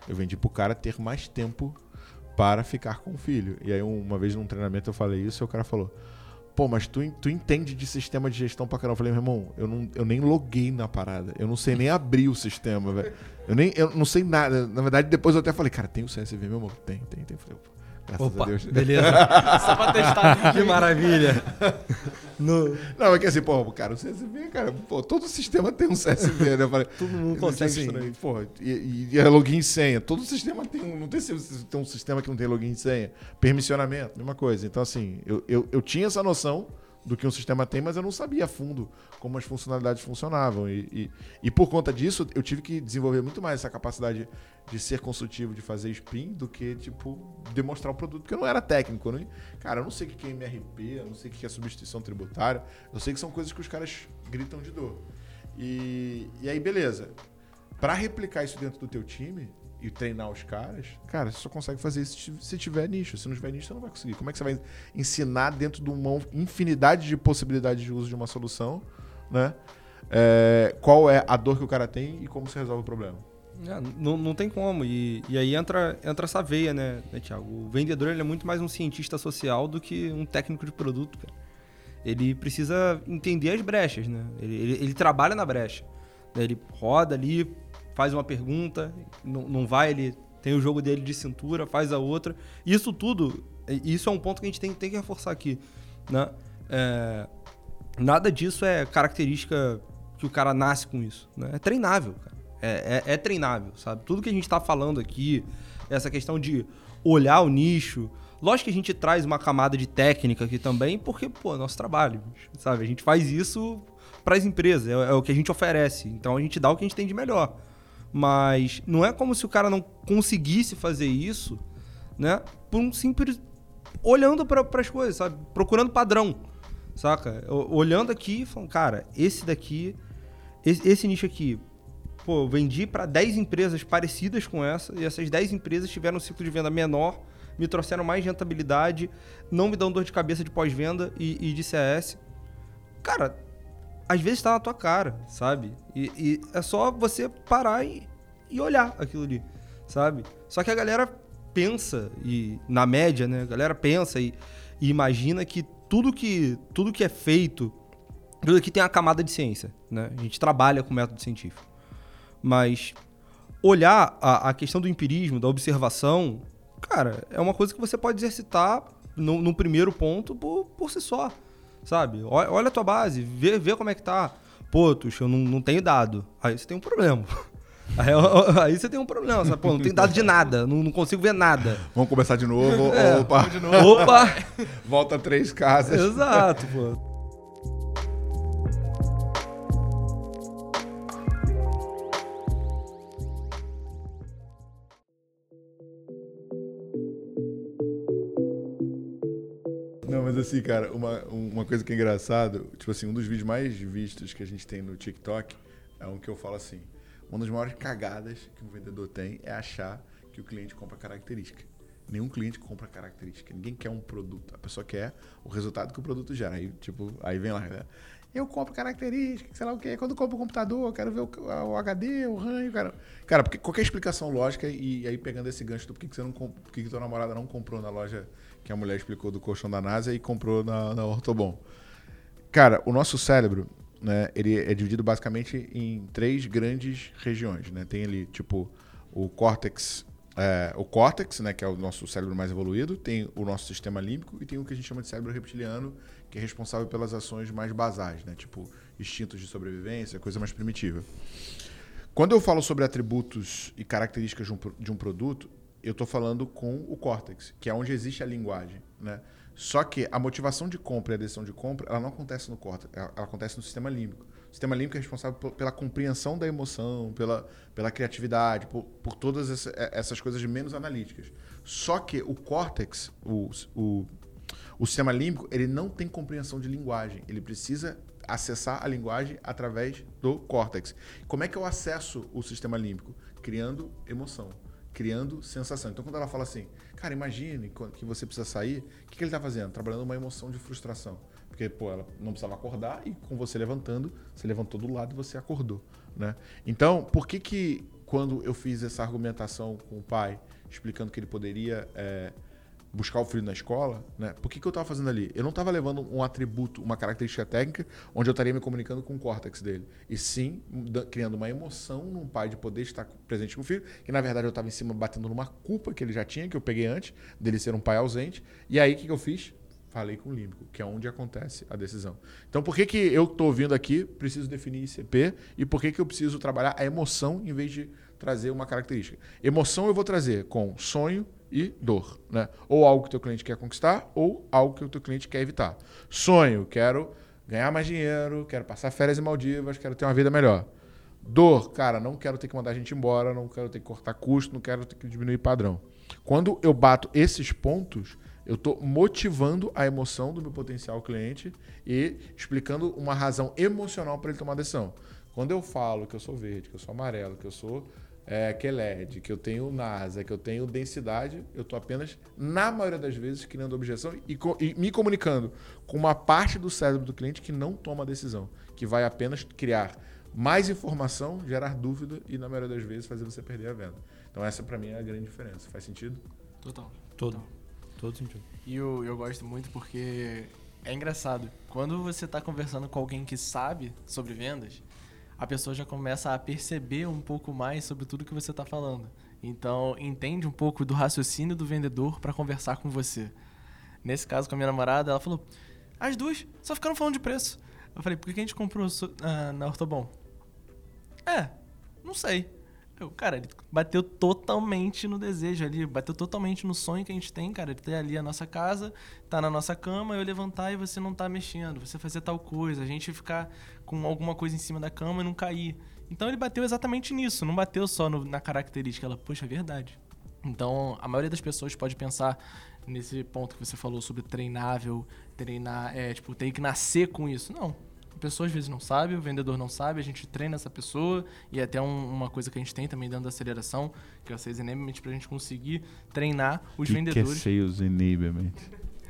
Eu vendi pro cara ter mais tempo para ficar com o filho. E aí um- uma vez num treinamento eu falei isso e o cara falou, pô, mas tu, tu entende de sistema de gestão pra caramba. Eu falei, meu irmão, eu, não, eu nem loguei na parada. Eu não sei nem abrir o sistema, velho. Eu nem eu não sei nada. Na verdade, depois eu até falei, cara, tem o CSV, meu irmão? Tem, tem, tem. Eu falei, "Pô, graças Opa, a Deus. beleza. Só pra testar. que maravilha. No, Não, é que assim, pô, cara, o CSV, cara, pô, todo sistema tem um CSV, né? Falei, todo mundo consegue extrair. Pô, e, e é login e senha. Todo sistema tem um. Não tem, tem um sistema que não tem login e senha. Permissionamento, mesma coisa. Então, assim, eu, eu, eu tinha essa noção do que um sistema tem, mas eu não sabia a fundo como as funcionalidades funcionavam. E, e, e por conta disso, eu tive que desenvolver muito mais essa capacidade de ser consultivo, de fazer spin, do que, tipo, demonstrar o produto. Porque eu não era técnico. Não, cara, eu não sei o que é MRP, eu não sei o que é substituição tributária. Eu sei que são coisas que os caras gritam de dor. E, e aí, beleza. Pra replicar isso dentro do teu time e treinar os caras, cara, você só consegue fazer isso se- se tiver nicho. Se não tiver nicho, você não vai conseguir. Como é que você vai ensinar dentro de uma infinidade de possibilidades de uso de uma solução, né? É, qual é a dor que o cara tem e como você resolve o problema? É, não, não tem como. E, e aí entra, entra essa veia, né, né Thiago? O vendedor ele é muito mais um cientista social do que um técnico de produto, cara. Ele precisa entender as brechas, né? Ele, ele, ele trabalha na brecha. né? Ele roda ali, faz uma pergunta, não, não vai, ele tem o jogo dele de cintura, faz a outra. Isso tudo, e isso é um ponto que a gente tem, tem que reforçar aqui, né? É, nada disso é característica que o cara nasce com isso, né? É treinável. É, é- é treinável, sabe? Tudo que a gente tá falando aqui, essa questão de olhar o nicho. Lógico que a gente traz uma camada de técnica aqui também, porque, pô, é nosso trabalho, sabe? A gente faz isso para as empresas, é, é o que a gente oferece. Então a gente dá o que a gente tem de melhor. Mas não é como se o cara não conseguisse fazer isso, né? Por um simples. olhando para as coisas, sabe? Procurando padrão, saca? Olhando aqui e falando, cara, esse daqui, esse, esse nicho aqui, pô, eu vendi para 10 empresas parecidas com essa, e essas 10 empresas tiveram um ciclo de venda menor, me trouxeram mais rentabilidade, não me dão dor de cabeça de pós-venda e, e de CS. Cara, às vezes tá na tua cara, sabe? E, e é só você parar e, e olhar aquilo ali, sabe? Só que a galera pensa, e na média, né? A galera pensa e, e imagina que tudo que, tudo que é feito, tudo aqui tem uma camada de ciência, né? A gente trabalha com método científico. Mas olhar a, a questão do empirismo, da observação, cara, é uma coisa que você pode exercitar no, no primeiro ponto por, por si só, sabe? Olha, a tua base, vê, vê como é que tá. Pô, Tuxa, eu não, não tenho dado. Aí você tem um problema. Aí, aí você tem um problema, sabe? Pô, não tenho dado de nada, não, não consigo ver nada. Vamos começar de novo. Opa, Opa! volta três casas. Exato, pô. Assim, cara, uma, uma coisa que é engraçado, tipo assim, um dos vídeos mais vistos que a gente tem no TikTok é um que eu falo assim, uma das maiores cagadas que um vendedor tem é achar que o cliente compra característica. Nenhum cliente compra característica. Ninguém quer um produto. A pessoa quer o resultado que o produto gera. Aí, tipo, aí vem lá, né? Eu compro característica, sei lá o quê. Quando eu compro o computador, quero ver o, o HD, o RAM, cara. Cara, porque qualquer explicação lógica, e aí pegando esse gancho do porquê que você não por que, que tua namorada não comprou na loja que a mulher explicou do colchão da NASA e comprou na, na Ortobon. Cara, o nosso cérebro, né, ele é dividido basicamente em três grandes regiões, né? Tem ali, tipo, o córtex, é, o córtex, né, que é o nosso cérebro mais evoluído, tem o nosso sistema límbico e tem o que a gente chama de cérebro reptiliano, que é responsável pelas ações mais basais, né, tipo instintos de sobrevivência, coisa mais primitiva. Quando eu falo sobre atributos e características de um, de um produto, eu estou falando com o córtex, que é onde existe a linguagem, né? Só que a motivação de compra e a decisão de compra, ela não acontece no córtex, ela, ela acontece no sistema límbico. O sistema límbico é responsável pela compreensão da emoção, pela, pela criatividade, por, por todas essa, essas coisas menos analíticas. Só que o córtex, o, o, o sistema límbico, ele não tem compreensão de linguagem. Ele precisa acessar a linguagem através do córtex. Como é que eu acesso o sistema límbico? Criando emoção criando sensação. Então, quando ela fala assim, cara, imagine que você precisa sair, o que, que ele está fazendo? Trabalhando uma emoção de frustração. Porque, pô, ela não precisava acordar e com você levantando, você levantou do lado e você acordou, né? Então, por que que quando eu fiz essa argumentação com o pai, explicando que ele poderia é, buscar o filho na escola, né? Por que, que eu estava fazendo ali? Eu não estava levando um atributo, uma característica técnica, onde eu estaria me comunicando com o córtex dele. E sim criando uma emoção num pai de poder estar presente com o filho, que na verdade eu estava em cima batendo numa culpa que ele já tinha, que eu peguei antes, dele ser um pai ausente. E aí o que, que eu fiz? Falei com o límbico, que é onde acontece a decisão. Então, por que, que eu estou vindo aqui, preciso definir ICP, e por que, que eu preciso trabalhar a emoção em vez de trazer uma característica? Emoção eu vou trazer com sonho, e dor, né? Ou algo que o teu cliente quer conquistar ou algo que o teu cliente quer evitar. Sonho, quero ganhar mais dinheiro, quero passar férias em Maldivas, quero ter uma vida melhor. Dor, cara, não quero ter que mandar a gente embora, não quero ter que cortar custo, não quero ter que diminuir padrão. Quando eu bato esses pontos, eu estou motivando a emoção do meu potencial cliente e explicando uma razão emocional para ele tomar decisão. Quando eu falo que eu sou verde, que eu sou amarelo, que eu sou é, QLED, que eu tenho NASA, que eu tenho densidade, eu estou apenas, na maioria das vezes, criando objeção e, e, me comunicando com uma parte do cérebro do cliente que não toma decisão, que vai apenas criar mais informação, gerar dúvida e, na maioria das vezes, fazer você perder a venda. Então, essa para mim é a grande diferença. Faz sentido? Total. Todo. Total. Todo sentido. E eu, eu gosto muito porque é engraçado. Quando você está conversando com alguém que sabe sobre vendas, a pessoa já começa a perceber um pouco mais sobre tudo que você está falando. Então, entende um pouco do raciocínio do vendedor para conversar com você. Nesse caso, com a minha namorada, ela falou: as duas só ficaram falando de preço. Eu falei: por que a gente comprou uh, na Ortobon? É, não sei. Eu, cara, ele bateu totalmente no desejo ali, bateu totalmente no sonho que a gente tem, cara, de ter ali a nossa casa, tá na nossa cama, eu levantar e você não tá mexendo, você fazer tal coisa, a gente ficar com alguma coisa em cima da cama e não cair. Então ele bateu exatamente nisso, não bateu só no, na característica, ela, poxa, é verdade. Então, a maioria das pessoas pode pensar nesse ponto que você falou sobre treinável, treinar, é, tipo, tem que nascer com isso. Não, pessoa às vezes não sabe, o vendedor não sabe, a gente treina essa pessoa e é até um, uma coisa que a gente tem também dentro da aceleração, que é o Sales Enablement, para a gente conseguir treinar os que vendedores. Que é Sales Enablement?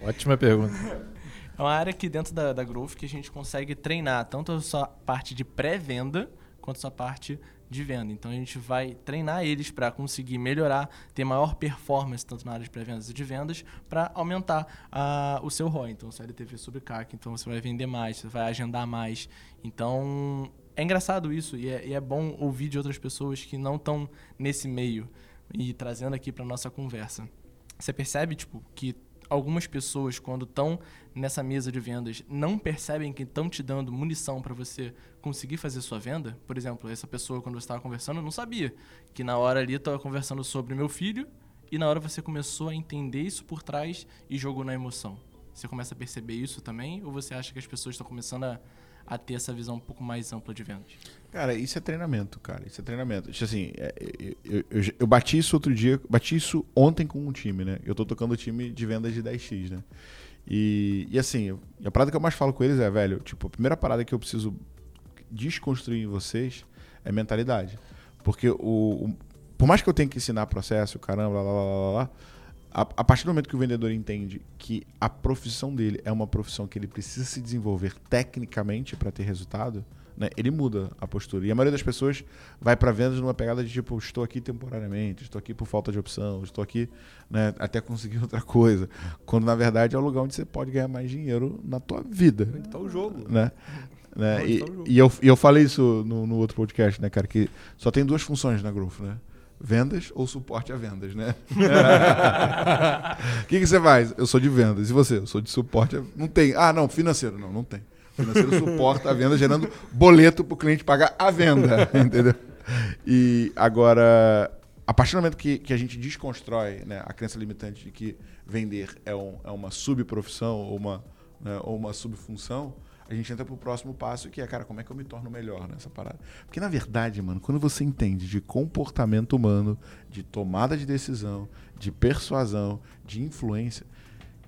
Ótima pergunta. É uma área aqui dentro da, da Growth que a gente consegue treinar tanto a sua parte de pré-venda quanto a sua parte de venda. Então a gente vai treinar eles para conseguir melhorar, ter maior performance tanto na área de pré-vendas e de vendas, para aumentar uh, o seu ROI. Então, o LTV sobre CAC, então você vai vender mais, você vai agendar mais. Então, é engraçado isso e é, e é bom ouvir de outras pessoas que não estão nesse meio e trazendo aqui para nossa conversa. Você percebe tipo que algumas pessoas, quando estão nessa mesa de vendas, não percebem que estão te dando munição para você conseguir fazer sua venda. Por exemplo, essa pessoa, quando você estava conversando, não sabia que na hora ali estava conversando sobre meu filho e na hora você começou a entender isso por trás e jogou na emoção. Você começa a perceber isso também? Ou você acha que as pessoas estão começando a, a ter essa visão um pouco mais ampla de vendas? Cara, isso é treinamento, cara. Isso é treinamento. Assim, é, eu, eu, eu, bati isso outro dia, bati isso ontem com um time, né? Eu tô tocando o time de vendas de 10x, né? E, e assim, a parada que eu mais falo com eles é, velho, tipo, a primeira parada que eu preciso desconstruir em vocês é mentalidade. Porque o, o por mais que eu tenha que ensinar processo, caramba, lá, lá, lá, lá, A, a partir do momento que o vendedor entende que a profissão dele é uma profissão que ele precisa se desenvolver tecnicamente para ter resultado, né, ele muda a postura. E a maioria das pessoas vai para vendas numa pegada de tipo, estou aqui temporariamente, estou aqui por falta de opção, estou aqui né, até conseguir outra coisa. Quando na verdade é o lugar onde você pode ganhar mais dinheiro na tua vida. Onde tá o jogo. Né? Né? E, tá o jogo. e eu, e eu falei isso no, no outro podcast, né, cara? Que só tem duas funções na Growth, né? Vendas ou suporte a vendas, né? O que, que você faz? Eu sou de vendas. E você? Eu sou de suporte. a- Não tem. Ah, não, financeiro. Não, não tem. Financeiro suporta a venda, gerando boleto para o cliente pagar a venda. Entendeu? E agora, a partir do momento que, que a gente desconstrói né, a crença limitante de que vender é, um- é uma subprofissão ou uma, né, ou uma subfunção, a gente entra pro próximo passo que é, cara, como é que eu me torno melhor nessa parada? Porque, na verdade, mano, quando você entende de comportamento humano, de tomada de decisão, de persuasão, de influência,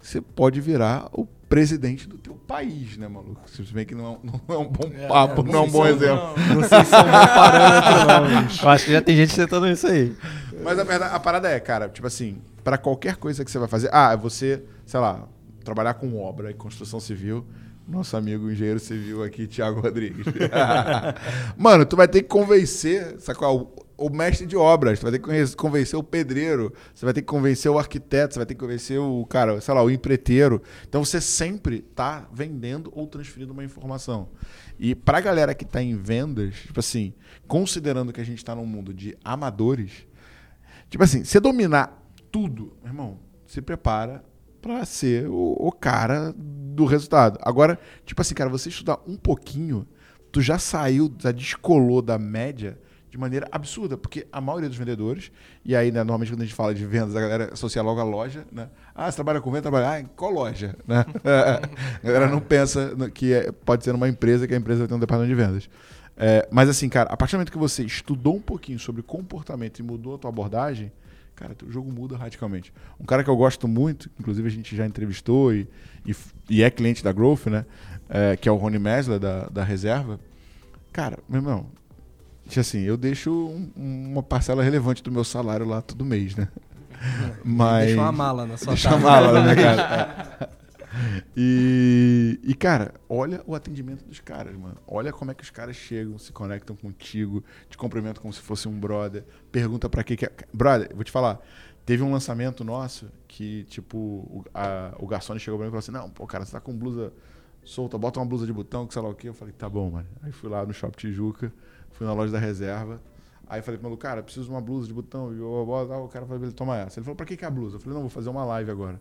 você pode virar o presidente do teu país, né, maluco? Se bem que não, é um- não é um bom É, papo, é, não é um bom exemplo. não. Não sei se é um bom parâmetro, não. bicho. Eu acho que já tem gente tentando isso aí. Mas a, verdade- a parada é, cara, tipo assim, pra qualquer coisa que você vai fazer, ah, você, sei lá, trabalhar com obra e construção civil, nosso amigo engenheiro civil aqui, Thiago Rodrigues. Mano, tu vai ter que convencer, sacou? O, mestre de obras, tu vai ter que conven- convencer o pedreiro, você vai ter que convencer o arquiteto, você vai ter que convencer o, cara, sei lá, o empreiteiro. Então você sempre tá vendendo ou transferindo uma informação. E pra galera que tá em vendas, tipo assim, considerando que a gente tá num mundo de amadores, Tipo assim, você dominar tudo, irmão, se prepara pra ser o, o cara do resultado. Agora, tipo assim, cara, você estudar um pouquinho, tu já saiu, já descolou da média de maneira absurda, porque a maioria dos vendedores, e aí, né, normalmente quando a gente fala de vendas, a galera associa logo a loja, né? Ah, você trabalha com venda, trabalha, ah, em qual loja, né? a galera não pensa que é- pode ser numa empresa, que a empresa ter um departamento de vendas. É, mas assim, cara, a partir do momento que você estudou um pouquinho sobre comportamento e mudou a tua abordagem, cara, o jogo muda radicalmente. Um cara que eu gosto muito, inclusive a gente já entrevistou e, e, e é cliente da Growth, né? É, que é o Rony Mesler, da, da reserva. Cara, meu irmão, tipo assim, eu deixo um- uma parcela relevante do meu salário lá todo mês, né? Mas... Deixa uma mala na sua Deixa a casa. mala, né, cara? E, e, cara, olha o atendimento dos caras, mano. Olha como é que os caras chegam, se conectam contigo, te cumprimentam como se fosse um brother, pergunta pra que que é. Brother, vou te falar, teve um lançamento nosso que, tipo, o, a- o garçom chegou pra mim e falou assim: Não, pô, cara, você tá com blusa solta, bota uma blusa de botão, que sei lá o quê. Eu falei: Tá bom, mano. Aí fui lá no Shopping Tijuca, fui na loja da reserva. Aí falei pro maluco, cara, preciso de uma blusa de botão. E o cara falou, toma essa. Ele falou, pra que, que é a blusa? Eu falei, não, vou fazer uma live agora.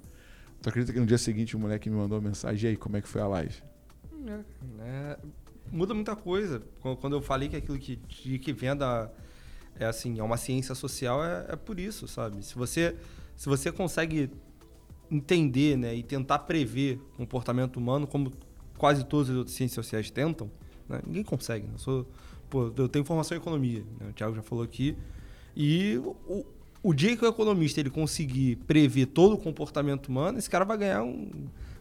Tu acredita que no dia seguinte o moleque me mandou uma mensagem, e aí, como é que foi a live? É, muda muita coisa. Qu- Quando eu falei que aquilo que, que venda é assim, é uma ciência social, é, é por isso, sabe? Se você, se você consegue entender né, e tentar prever comportamento humano, como quase todas as outras ciências sociais tentam, né, ninguém consegue. né? Eu, sou, pô, eu tenho formação em economia, né, o Thiago já falou aqui. E o, o dia que o economista ele conseguir prever todo o comportamento humano, esse cara vai ganhar um.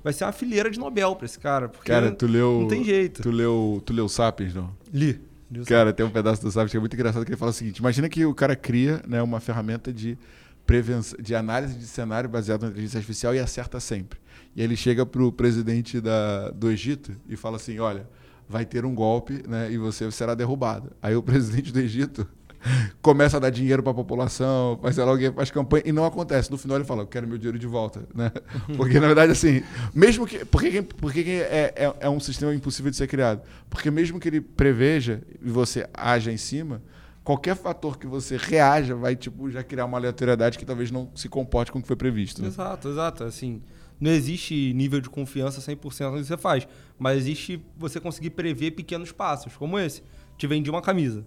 Vai ser uma fileira de Nobel pra esse cara. Porque Cara, tu leu. não tem jeito. Tu leu, tu leu Sapiens, não? Li. Li Cara, tem um pedaço do Sapiens que é muito engraçado que ele fala o seguinte: imagina que o cara cria né, uma ferramenta de prevenção, de análise de cenário baseado na inteligência artificial e acerta sempre. E aí ele chega pro presidente da, do Egito e fala assim: olha, vai ter um golpe, né, e você será derrubado. Aí o presidente do Egito começa a dar dinheiro para a população, faz sei lá, alguém faz campanha e não acontece. No final ele fala, eu quero meu dinheiro de volta, né? Porque na verdade assim, mesmo que por que, por que que é, é, é um sistema impossível de ser criado? Porque mesmo que ele preveja e você haja em cima, qualquer fator que você reaja vai tipo já criar uma aleatoriedade que talvez não se comporte com o que foi previsto. né? Exato, exato. Assim, não existe nível de confiança 100% no que você faz, mas existe você conseguir prever pequenos passos, como esse. Te vendi uma camisa.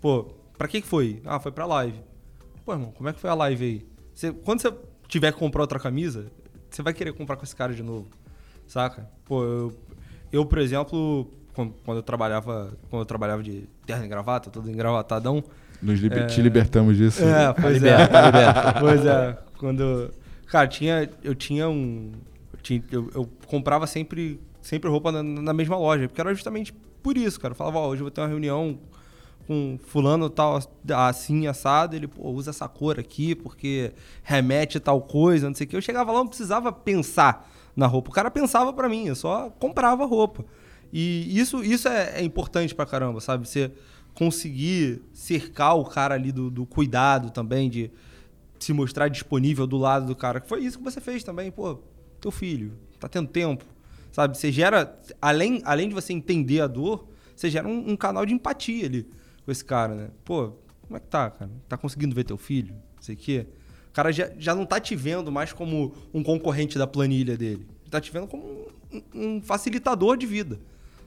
Pô, pra que que foi? Ah, foi pra live. Pô, irmão, como é que foi a live aí? Você- quando você tiver que comprar outra camisa, você vai querer comprar com esse cara de novo, saca? Pô, eu, eu, por exemplo, quando, quando eu trabalhava quando eu trabalhava de terno e gravata, todo engravatadão, Nos liber- É. Te libertamos disso. é, pois liberta, é. liberta. Pois é. Quando. Cara, tinha, eu tinha um. Eu, tinha- eu- eu comprava sempre, sempre roupa na, na mesma loja. Porque era justamente por isso, cara. Eu falava, ó, hoje eu vou ter uma reunião com fulano tal, assim, assado, ele pô, usa essa cor aqui porque remete tal coisa, não sei o que. Eu chegava lá, não precisava pensar na roupa. O cara pensava pra mim, eu só comprava roupa. E isso, isso é, é importante pra caramba, sabe? Você conseguir cercar o cara ali do, do cuidado também, de se mostrar disponível do lado do cara. Foi isso que você fez também, pô, teu filho, tá tendo tempo, sabe? Você gera, além, além de você entender a dor, você gera um, um canal de empatia ali com esse cara, né? Pô, como é que tá, cara? Tá conseguindo ver teu filho? Não sei o quê. O cara já, já não tá te vendo mais como um concorrente da planilha dele. Tá te vendo como um, um facilitador de vida,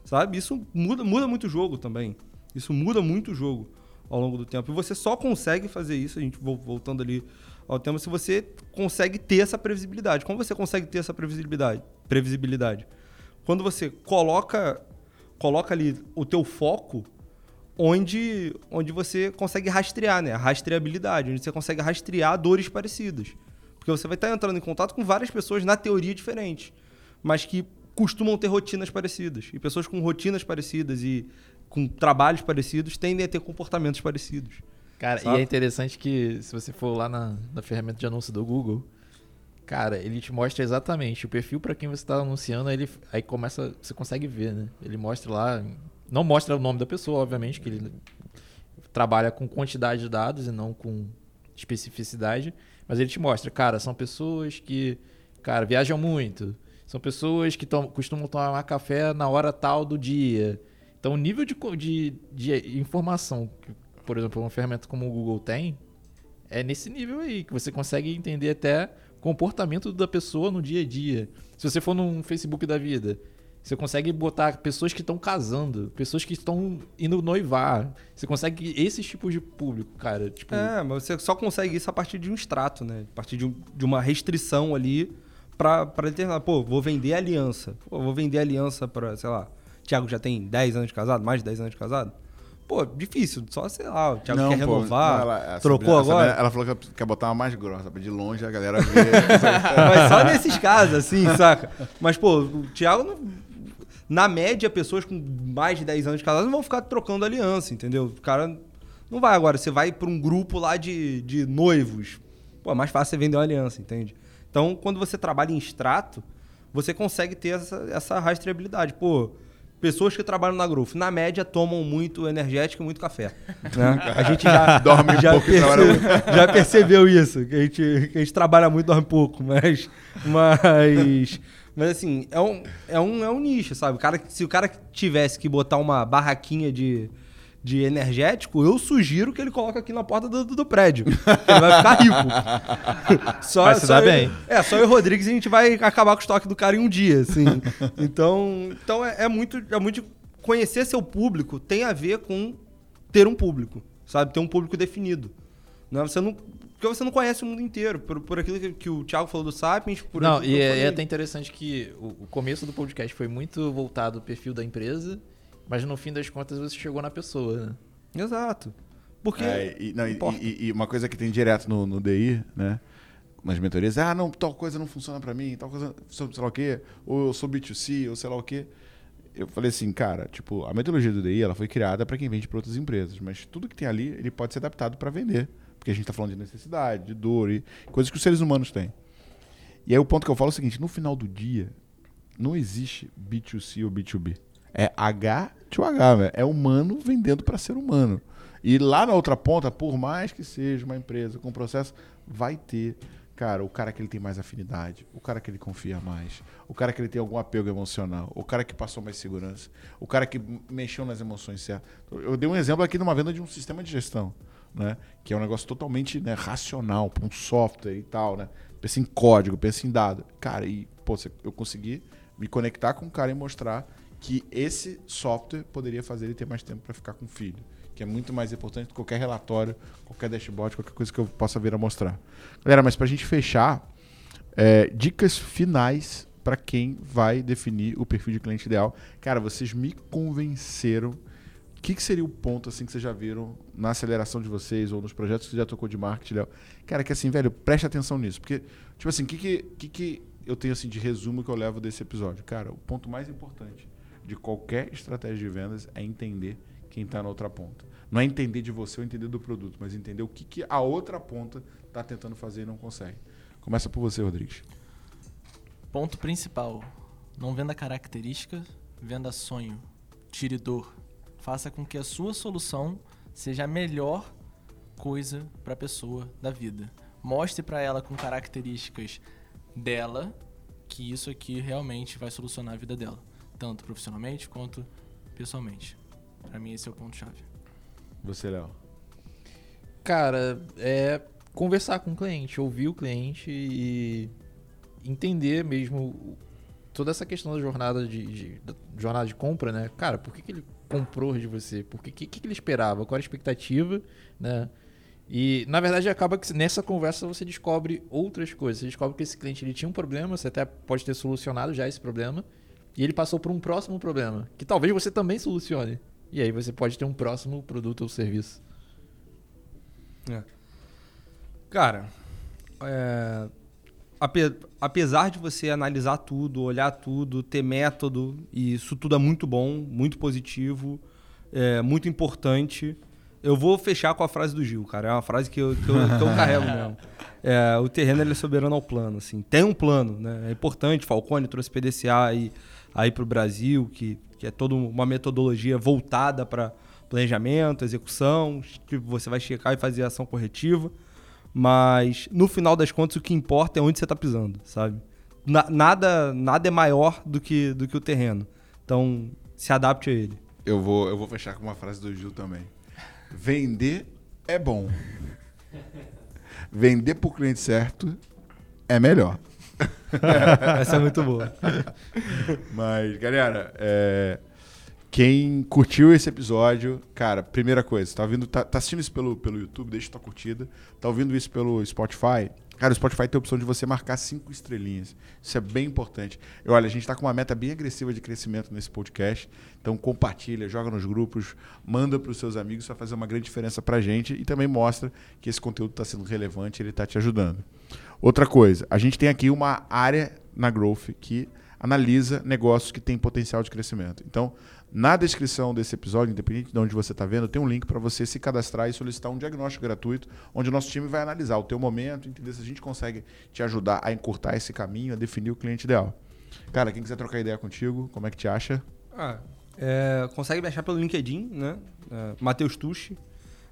sabe? Isso muda, muda muito o jogo também. Isso muda muito o jogo ao longo do tempo. E você só consegue fazer isso, a gente voltando ali ao tema, se você consegue ter essa previsibilidade. Como você consegue ter essa previsibilidade? Previsibilidade. Quando você coloca coloca ali o teu foco onde, onde você consegue rastrear, né? A rastreabilidade, onde você consegue rastrear dores parecidas. Porque você vai estar entrando em contato com várias pessoas na teoria diferentes, mas que costumam ter rotinas parecidas. E pessoas com rotinas parecidas e com trabalhos parecidos tendem a ter comportamentos parecidos. Cara, Sabe? e é interessante que se você for lá na, na ferramenta de anúncio do Google, cara, ele te mostra exatamente o perfil para quem você está anunciando, aí ele aí começa, você consegue ver, né? Ele mostra lá, não mostra o nome da pessoa, obviamente, que ele trabalha com quantidade de dados e não com especificidade, mas ele te mostra, cara, são pessoas que, cara, viajam muito, são pessoas que tom, costumam tomar café na hora tal do dia. Então, o nível de, de, de informação que, por exemplo, uma ferramenta como o Google tem, é nesse nível aí, que você consegue entender até comportamento da pessoa no dia a dia. Se você for num Facebook da vida, você consegue botar pessoas que estão casando, pessoas que estão indo noivar. Você consegue esses tipos de público, cara. Tipo, É, mas você só consegue isso a partir de um extrato, né? A partir de, um- de uma restrição ali pra, pra determinar. Pô, vou vender aliança. Pô, vou vender aliança pra, sei lá, Thiago já tem 10 anos de casado, mais de 10 anos de casado. Pô, difícil. Só, sei lá, o Thiago quer pô, renovar, não, ela- trocou Sabrina- a agora. Ela falou que quer botar uma mais grossa, pra de longe a galera ver. Mas só nesses casos, assim, saca? Mas, pô, o Thiago, não- na média, pessoas com mais de 10 anos de casado não vão ficar trocando aliança, entendeu? O cara não vai agora. Você vai pra um grupo lá de, de noivos. Pô, é mais fácil você vender uma aliança, entende? Então, quando você trabalha em extrato, você consegue ter essa, essa rastreabilidade. Pô, pessoas que trabalham na Growth, na média, tomam muito energético e muito café. né? A gente já, Dorme já, pouco e trabalha percebe- já percebeu isso, que a, gente, que a gente trabalha muito, dorme pouco, mas... Mas, mas assim, é um, é, um, é um nicho, sabe? O cara, se o cara tivesse que botar uma barraquinha de, de energético, eu sugiro que ele coloque aqui na porta do, do- do prédio. Ele vai ficar rico. só, Vai se só dar eu- bem. É, só eu e o Rodrigues a gente vai acabar com o estoque do cara em um dia, assim. Então, então é, é muito, é muito... Conhecer seu público tem a ver com ter um público, sabe? Ter um público definido. Não, é? você não, porque você não conhece o mundo inteiro. Por, por aquilo que, que o Thiago falou do Sapiens, por não, aquilo e é, é até interessante que o, o começo do podcast foi muito voltado ao perfil da empresa, mas no fim das contas você chegou na pessoa, né? Exato. Porque. É, e, não, e- importa. e- e uma coisa que tem direto no, no DI, né? Nas mentorias, ah, não, tal coisa não funciona pra mim, tal coisa, sei lá o quê, ou eu sou B2C, ou sei lá o quê. Eu falei assim, cara, tipo, a metodologia do DI, ela foi criada para quem vende para outras empresas, mas tudo que tem ali, ele pode ser adaptado para vender, porque a gente tá falando de necessidade, de dor e coisas que os seres humanos têm. E aí o ponto que eu falo é o seguinte, no final do dia, não existe B2C ou B2B. É H to H. É humano vendendo para ser humano. E lá na outra ponta, por mais que seja uma empresa com processo, vai ter, cara, o cara que ele tem mais afinidade, o cara que ele confia mais, o cara que ele tem algum apego emocional, o cara que passou mais segurança, o cara que mexeu nas emoções certas. Eu dei um exemplo aqui numa venda de um sistema de gestão, né? Que é um negócio totalmente né, racional, para um software e tal, né? Pensa em código, pensa em dado. Cara, e pô, eu consegui me conectar com o cara e mostrar que esse software poderia fazer ele ter mais tempo para ficar com o filho, que é muito mais importante do que qualquer relatório, qualquer dashboard, qualquer coisa que eu possa vir a mostrar. Galera, mas para a gente fechar, é, dicas finais para quem vai definir o perfil de cliente ideal. Cara, vocês me convenceram. Que, que seria o ponto assim que vocês já viram na aceleração de vocês ou nos projetos que você já tocou de marketing, Léo? Cara, que assim, velho, preste atenção nisso. Porque, tipo assim, o que, que, que, que eu tenho assim de resumo que eu levo desse episódio? Cara, o ponto mais importante de qualquer estratégia de vendas é entender quem tá na outra ponta. Não é entender de você ou entender do produto, mas entender o que, que a outra ponta tá tentando fazer e não consegue. Começa por você, Rodrigues. Ponto principal. Não venda característica, venda sonho. Tire dor. Faça com que a sua solução seja a melhor coisa para a pessoa da vida. Mostre para ela com características dela que isso aqui realmente vai solucionar a vida dela, tanto profissionalmente quanto pessoalmente. Para mim esse é o ponto chave. Você, Léo. Cara, é conversar com o cliente, ouvir o cliente e entender mesmo toda essa questão da jornada de, de- da jornada de compra, né? Cara, por que, que ele comprou de você? Por que, que, que ele esperava? Qual era a expectativa, né? E na verdade acaba que nessa conversa você descobre outras coisas. Você descobre que esse cliente ele tinha um problema, você até pode ter solucionado já esse problema, e ele passou por um próximo problema, que talvez você também solucione. E aí você pode ter um próximo produto ou serviço. Cara, é, ape- apesar de você analisar tudo, olhar tudo, ter método, e isso tudo é muito bom, muito positivo, é muito importante. Eu vou fechar com a frase do Gil, cara. É uma frase que eu, que eu, que eu carrego mesmo. É, o terreno ele é soberano ao plano, assim. Tem um plano, né? É importante. Falcone trouxe PDCA aí, aí para o Brasil, que, que é toda uma metodologia voltada para planejamento, execução, que você vai checar e fazer ação corretiva. Mas no final das contas o que importa é onde você está pisando, sabe? Na- nada, nada é maior do que, do que o terreno. Então se adapte a ele. Eu vou, eu vou fechar com uma frase do Gil também. Vender é bom. Vender pro cliente certo é melhor. Essa é muito boa. Mas, galera, é, quem curtiu esse episódio, cara, primeira coisa, tá, ouvindo, tá, tá assistindo isso pelo, pelo YouTube, deixa tua curtida. Tá ouvindo isso pelo Spotify? Cara, o Spotify tem a opção de você marcar cinco estrelinhas. Isso é bem importante. E olha, a gente tá com uma meta bem agressiva de crescimento nesse podcast. Então compartilha, joga nos grupos, manda pros seus amigos, vai fazer uma grande diferença pra gente e também mostra que esse conteúdo está sendo relevante ele tá te ajudando. Outra coisa, a gente tem aqui uma área na Growth que analisa negócios que têm potencial de crescimento. Então, na descrição desse episódio, independente de onde você está vendo, tem um link para você se cadastrar e solicitar um diagnóstico gratuito, onde o nosso time vai analisar o teu momento, entender se a gente consegue te ajudar a encurtar esse caminho, a definir o cliente ideal. Cara, quem quiser trocar ideia contigo, como é que te acha? Ah, é, consegue me achar pelo LinkedIn, né? É, Matheus Tucci.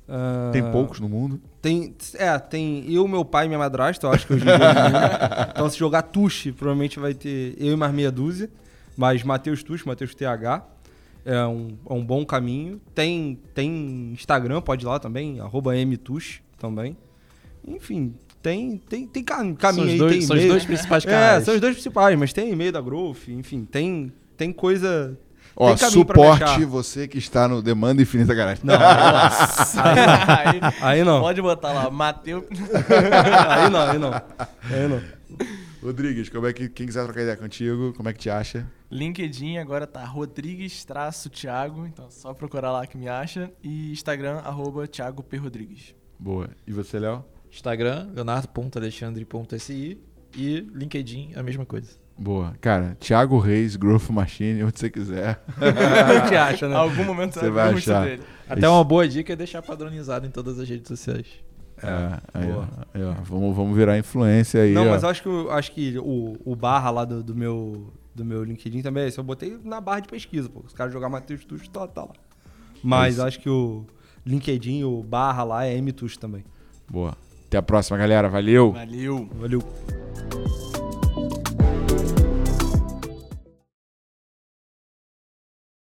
Ah, Tem poucos no mundo. Tem, é, tem eu, meu pai e minha madrasta, eu acho que hoje em dia. então, se jogar Tuxi, provavelmente vai ter eu e mais meia dúzia. Mas Matheus Tuxi, Matheus TH, é um, é um bom caminho. Tem, tem Instagram, pode ir lá também, arroba mtuxi também. Enfim, tem, tem, tem ca- caminho São aí, dois- tem são os dois principais É, canais. são os dois principais, mas tem e-mail da Growth, enfim, tem, tem coisa... Ó, tem caminho pra me suporte você que está no Demanda Infinita Garagem. Não, aí, aí não. Pode botar lá, Mateus. aí não, aí não. Aí não. Rodrigues, como é que quem quiser trocar ideia contigo, como é que te acha? LinkedIn agora tá Rodrigues traço Thiago, então é só procurar lá que me acha. E Instagram, arroba Thiago P. Rodrigues. Boa. E você, Léo? Instagram, leonardo.alexandre.si e LinkedIn, a mesma coisa. Boa. Cara, Thiago Reis, Growth Machine, onde você quiser. Gente acha, né? Algum momento Você vai ver muito achar. dele. Até uma boa dica é deixar padronizado em todas as redes sociais. É, aí, ó, boa. aí, ó, vamos, vamos virar influência aí. Não, ó. mas eu acho que, eu acho que o, o barra lá do, do meu, do meu LinkedIn também é esse. Eu botei na barra de pesquisa, pô. Os caras jogar Matheus Tuxo, tá, tá lá. Mas isso. acho que o LinkedIn, o barra lá é MTuxo também. Boa. Até a próxima, galera. Valeu. Valeu. Valeu.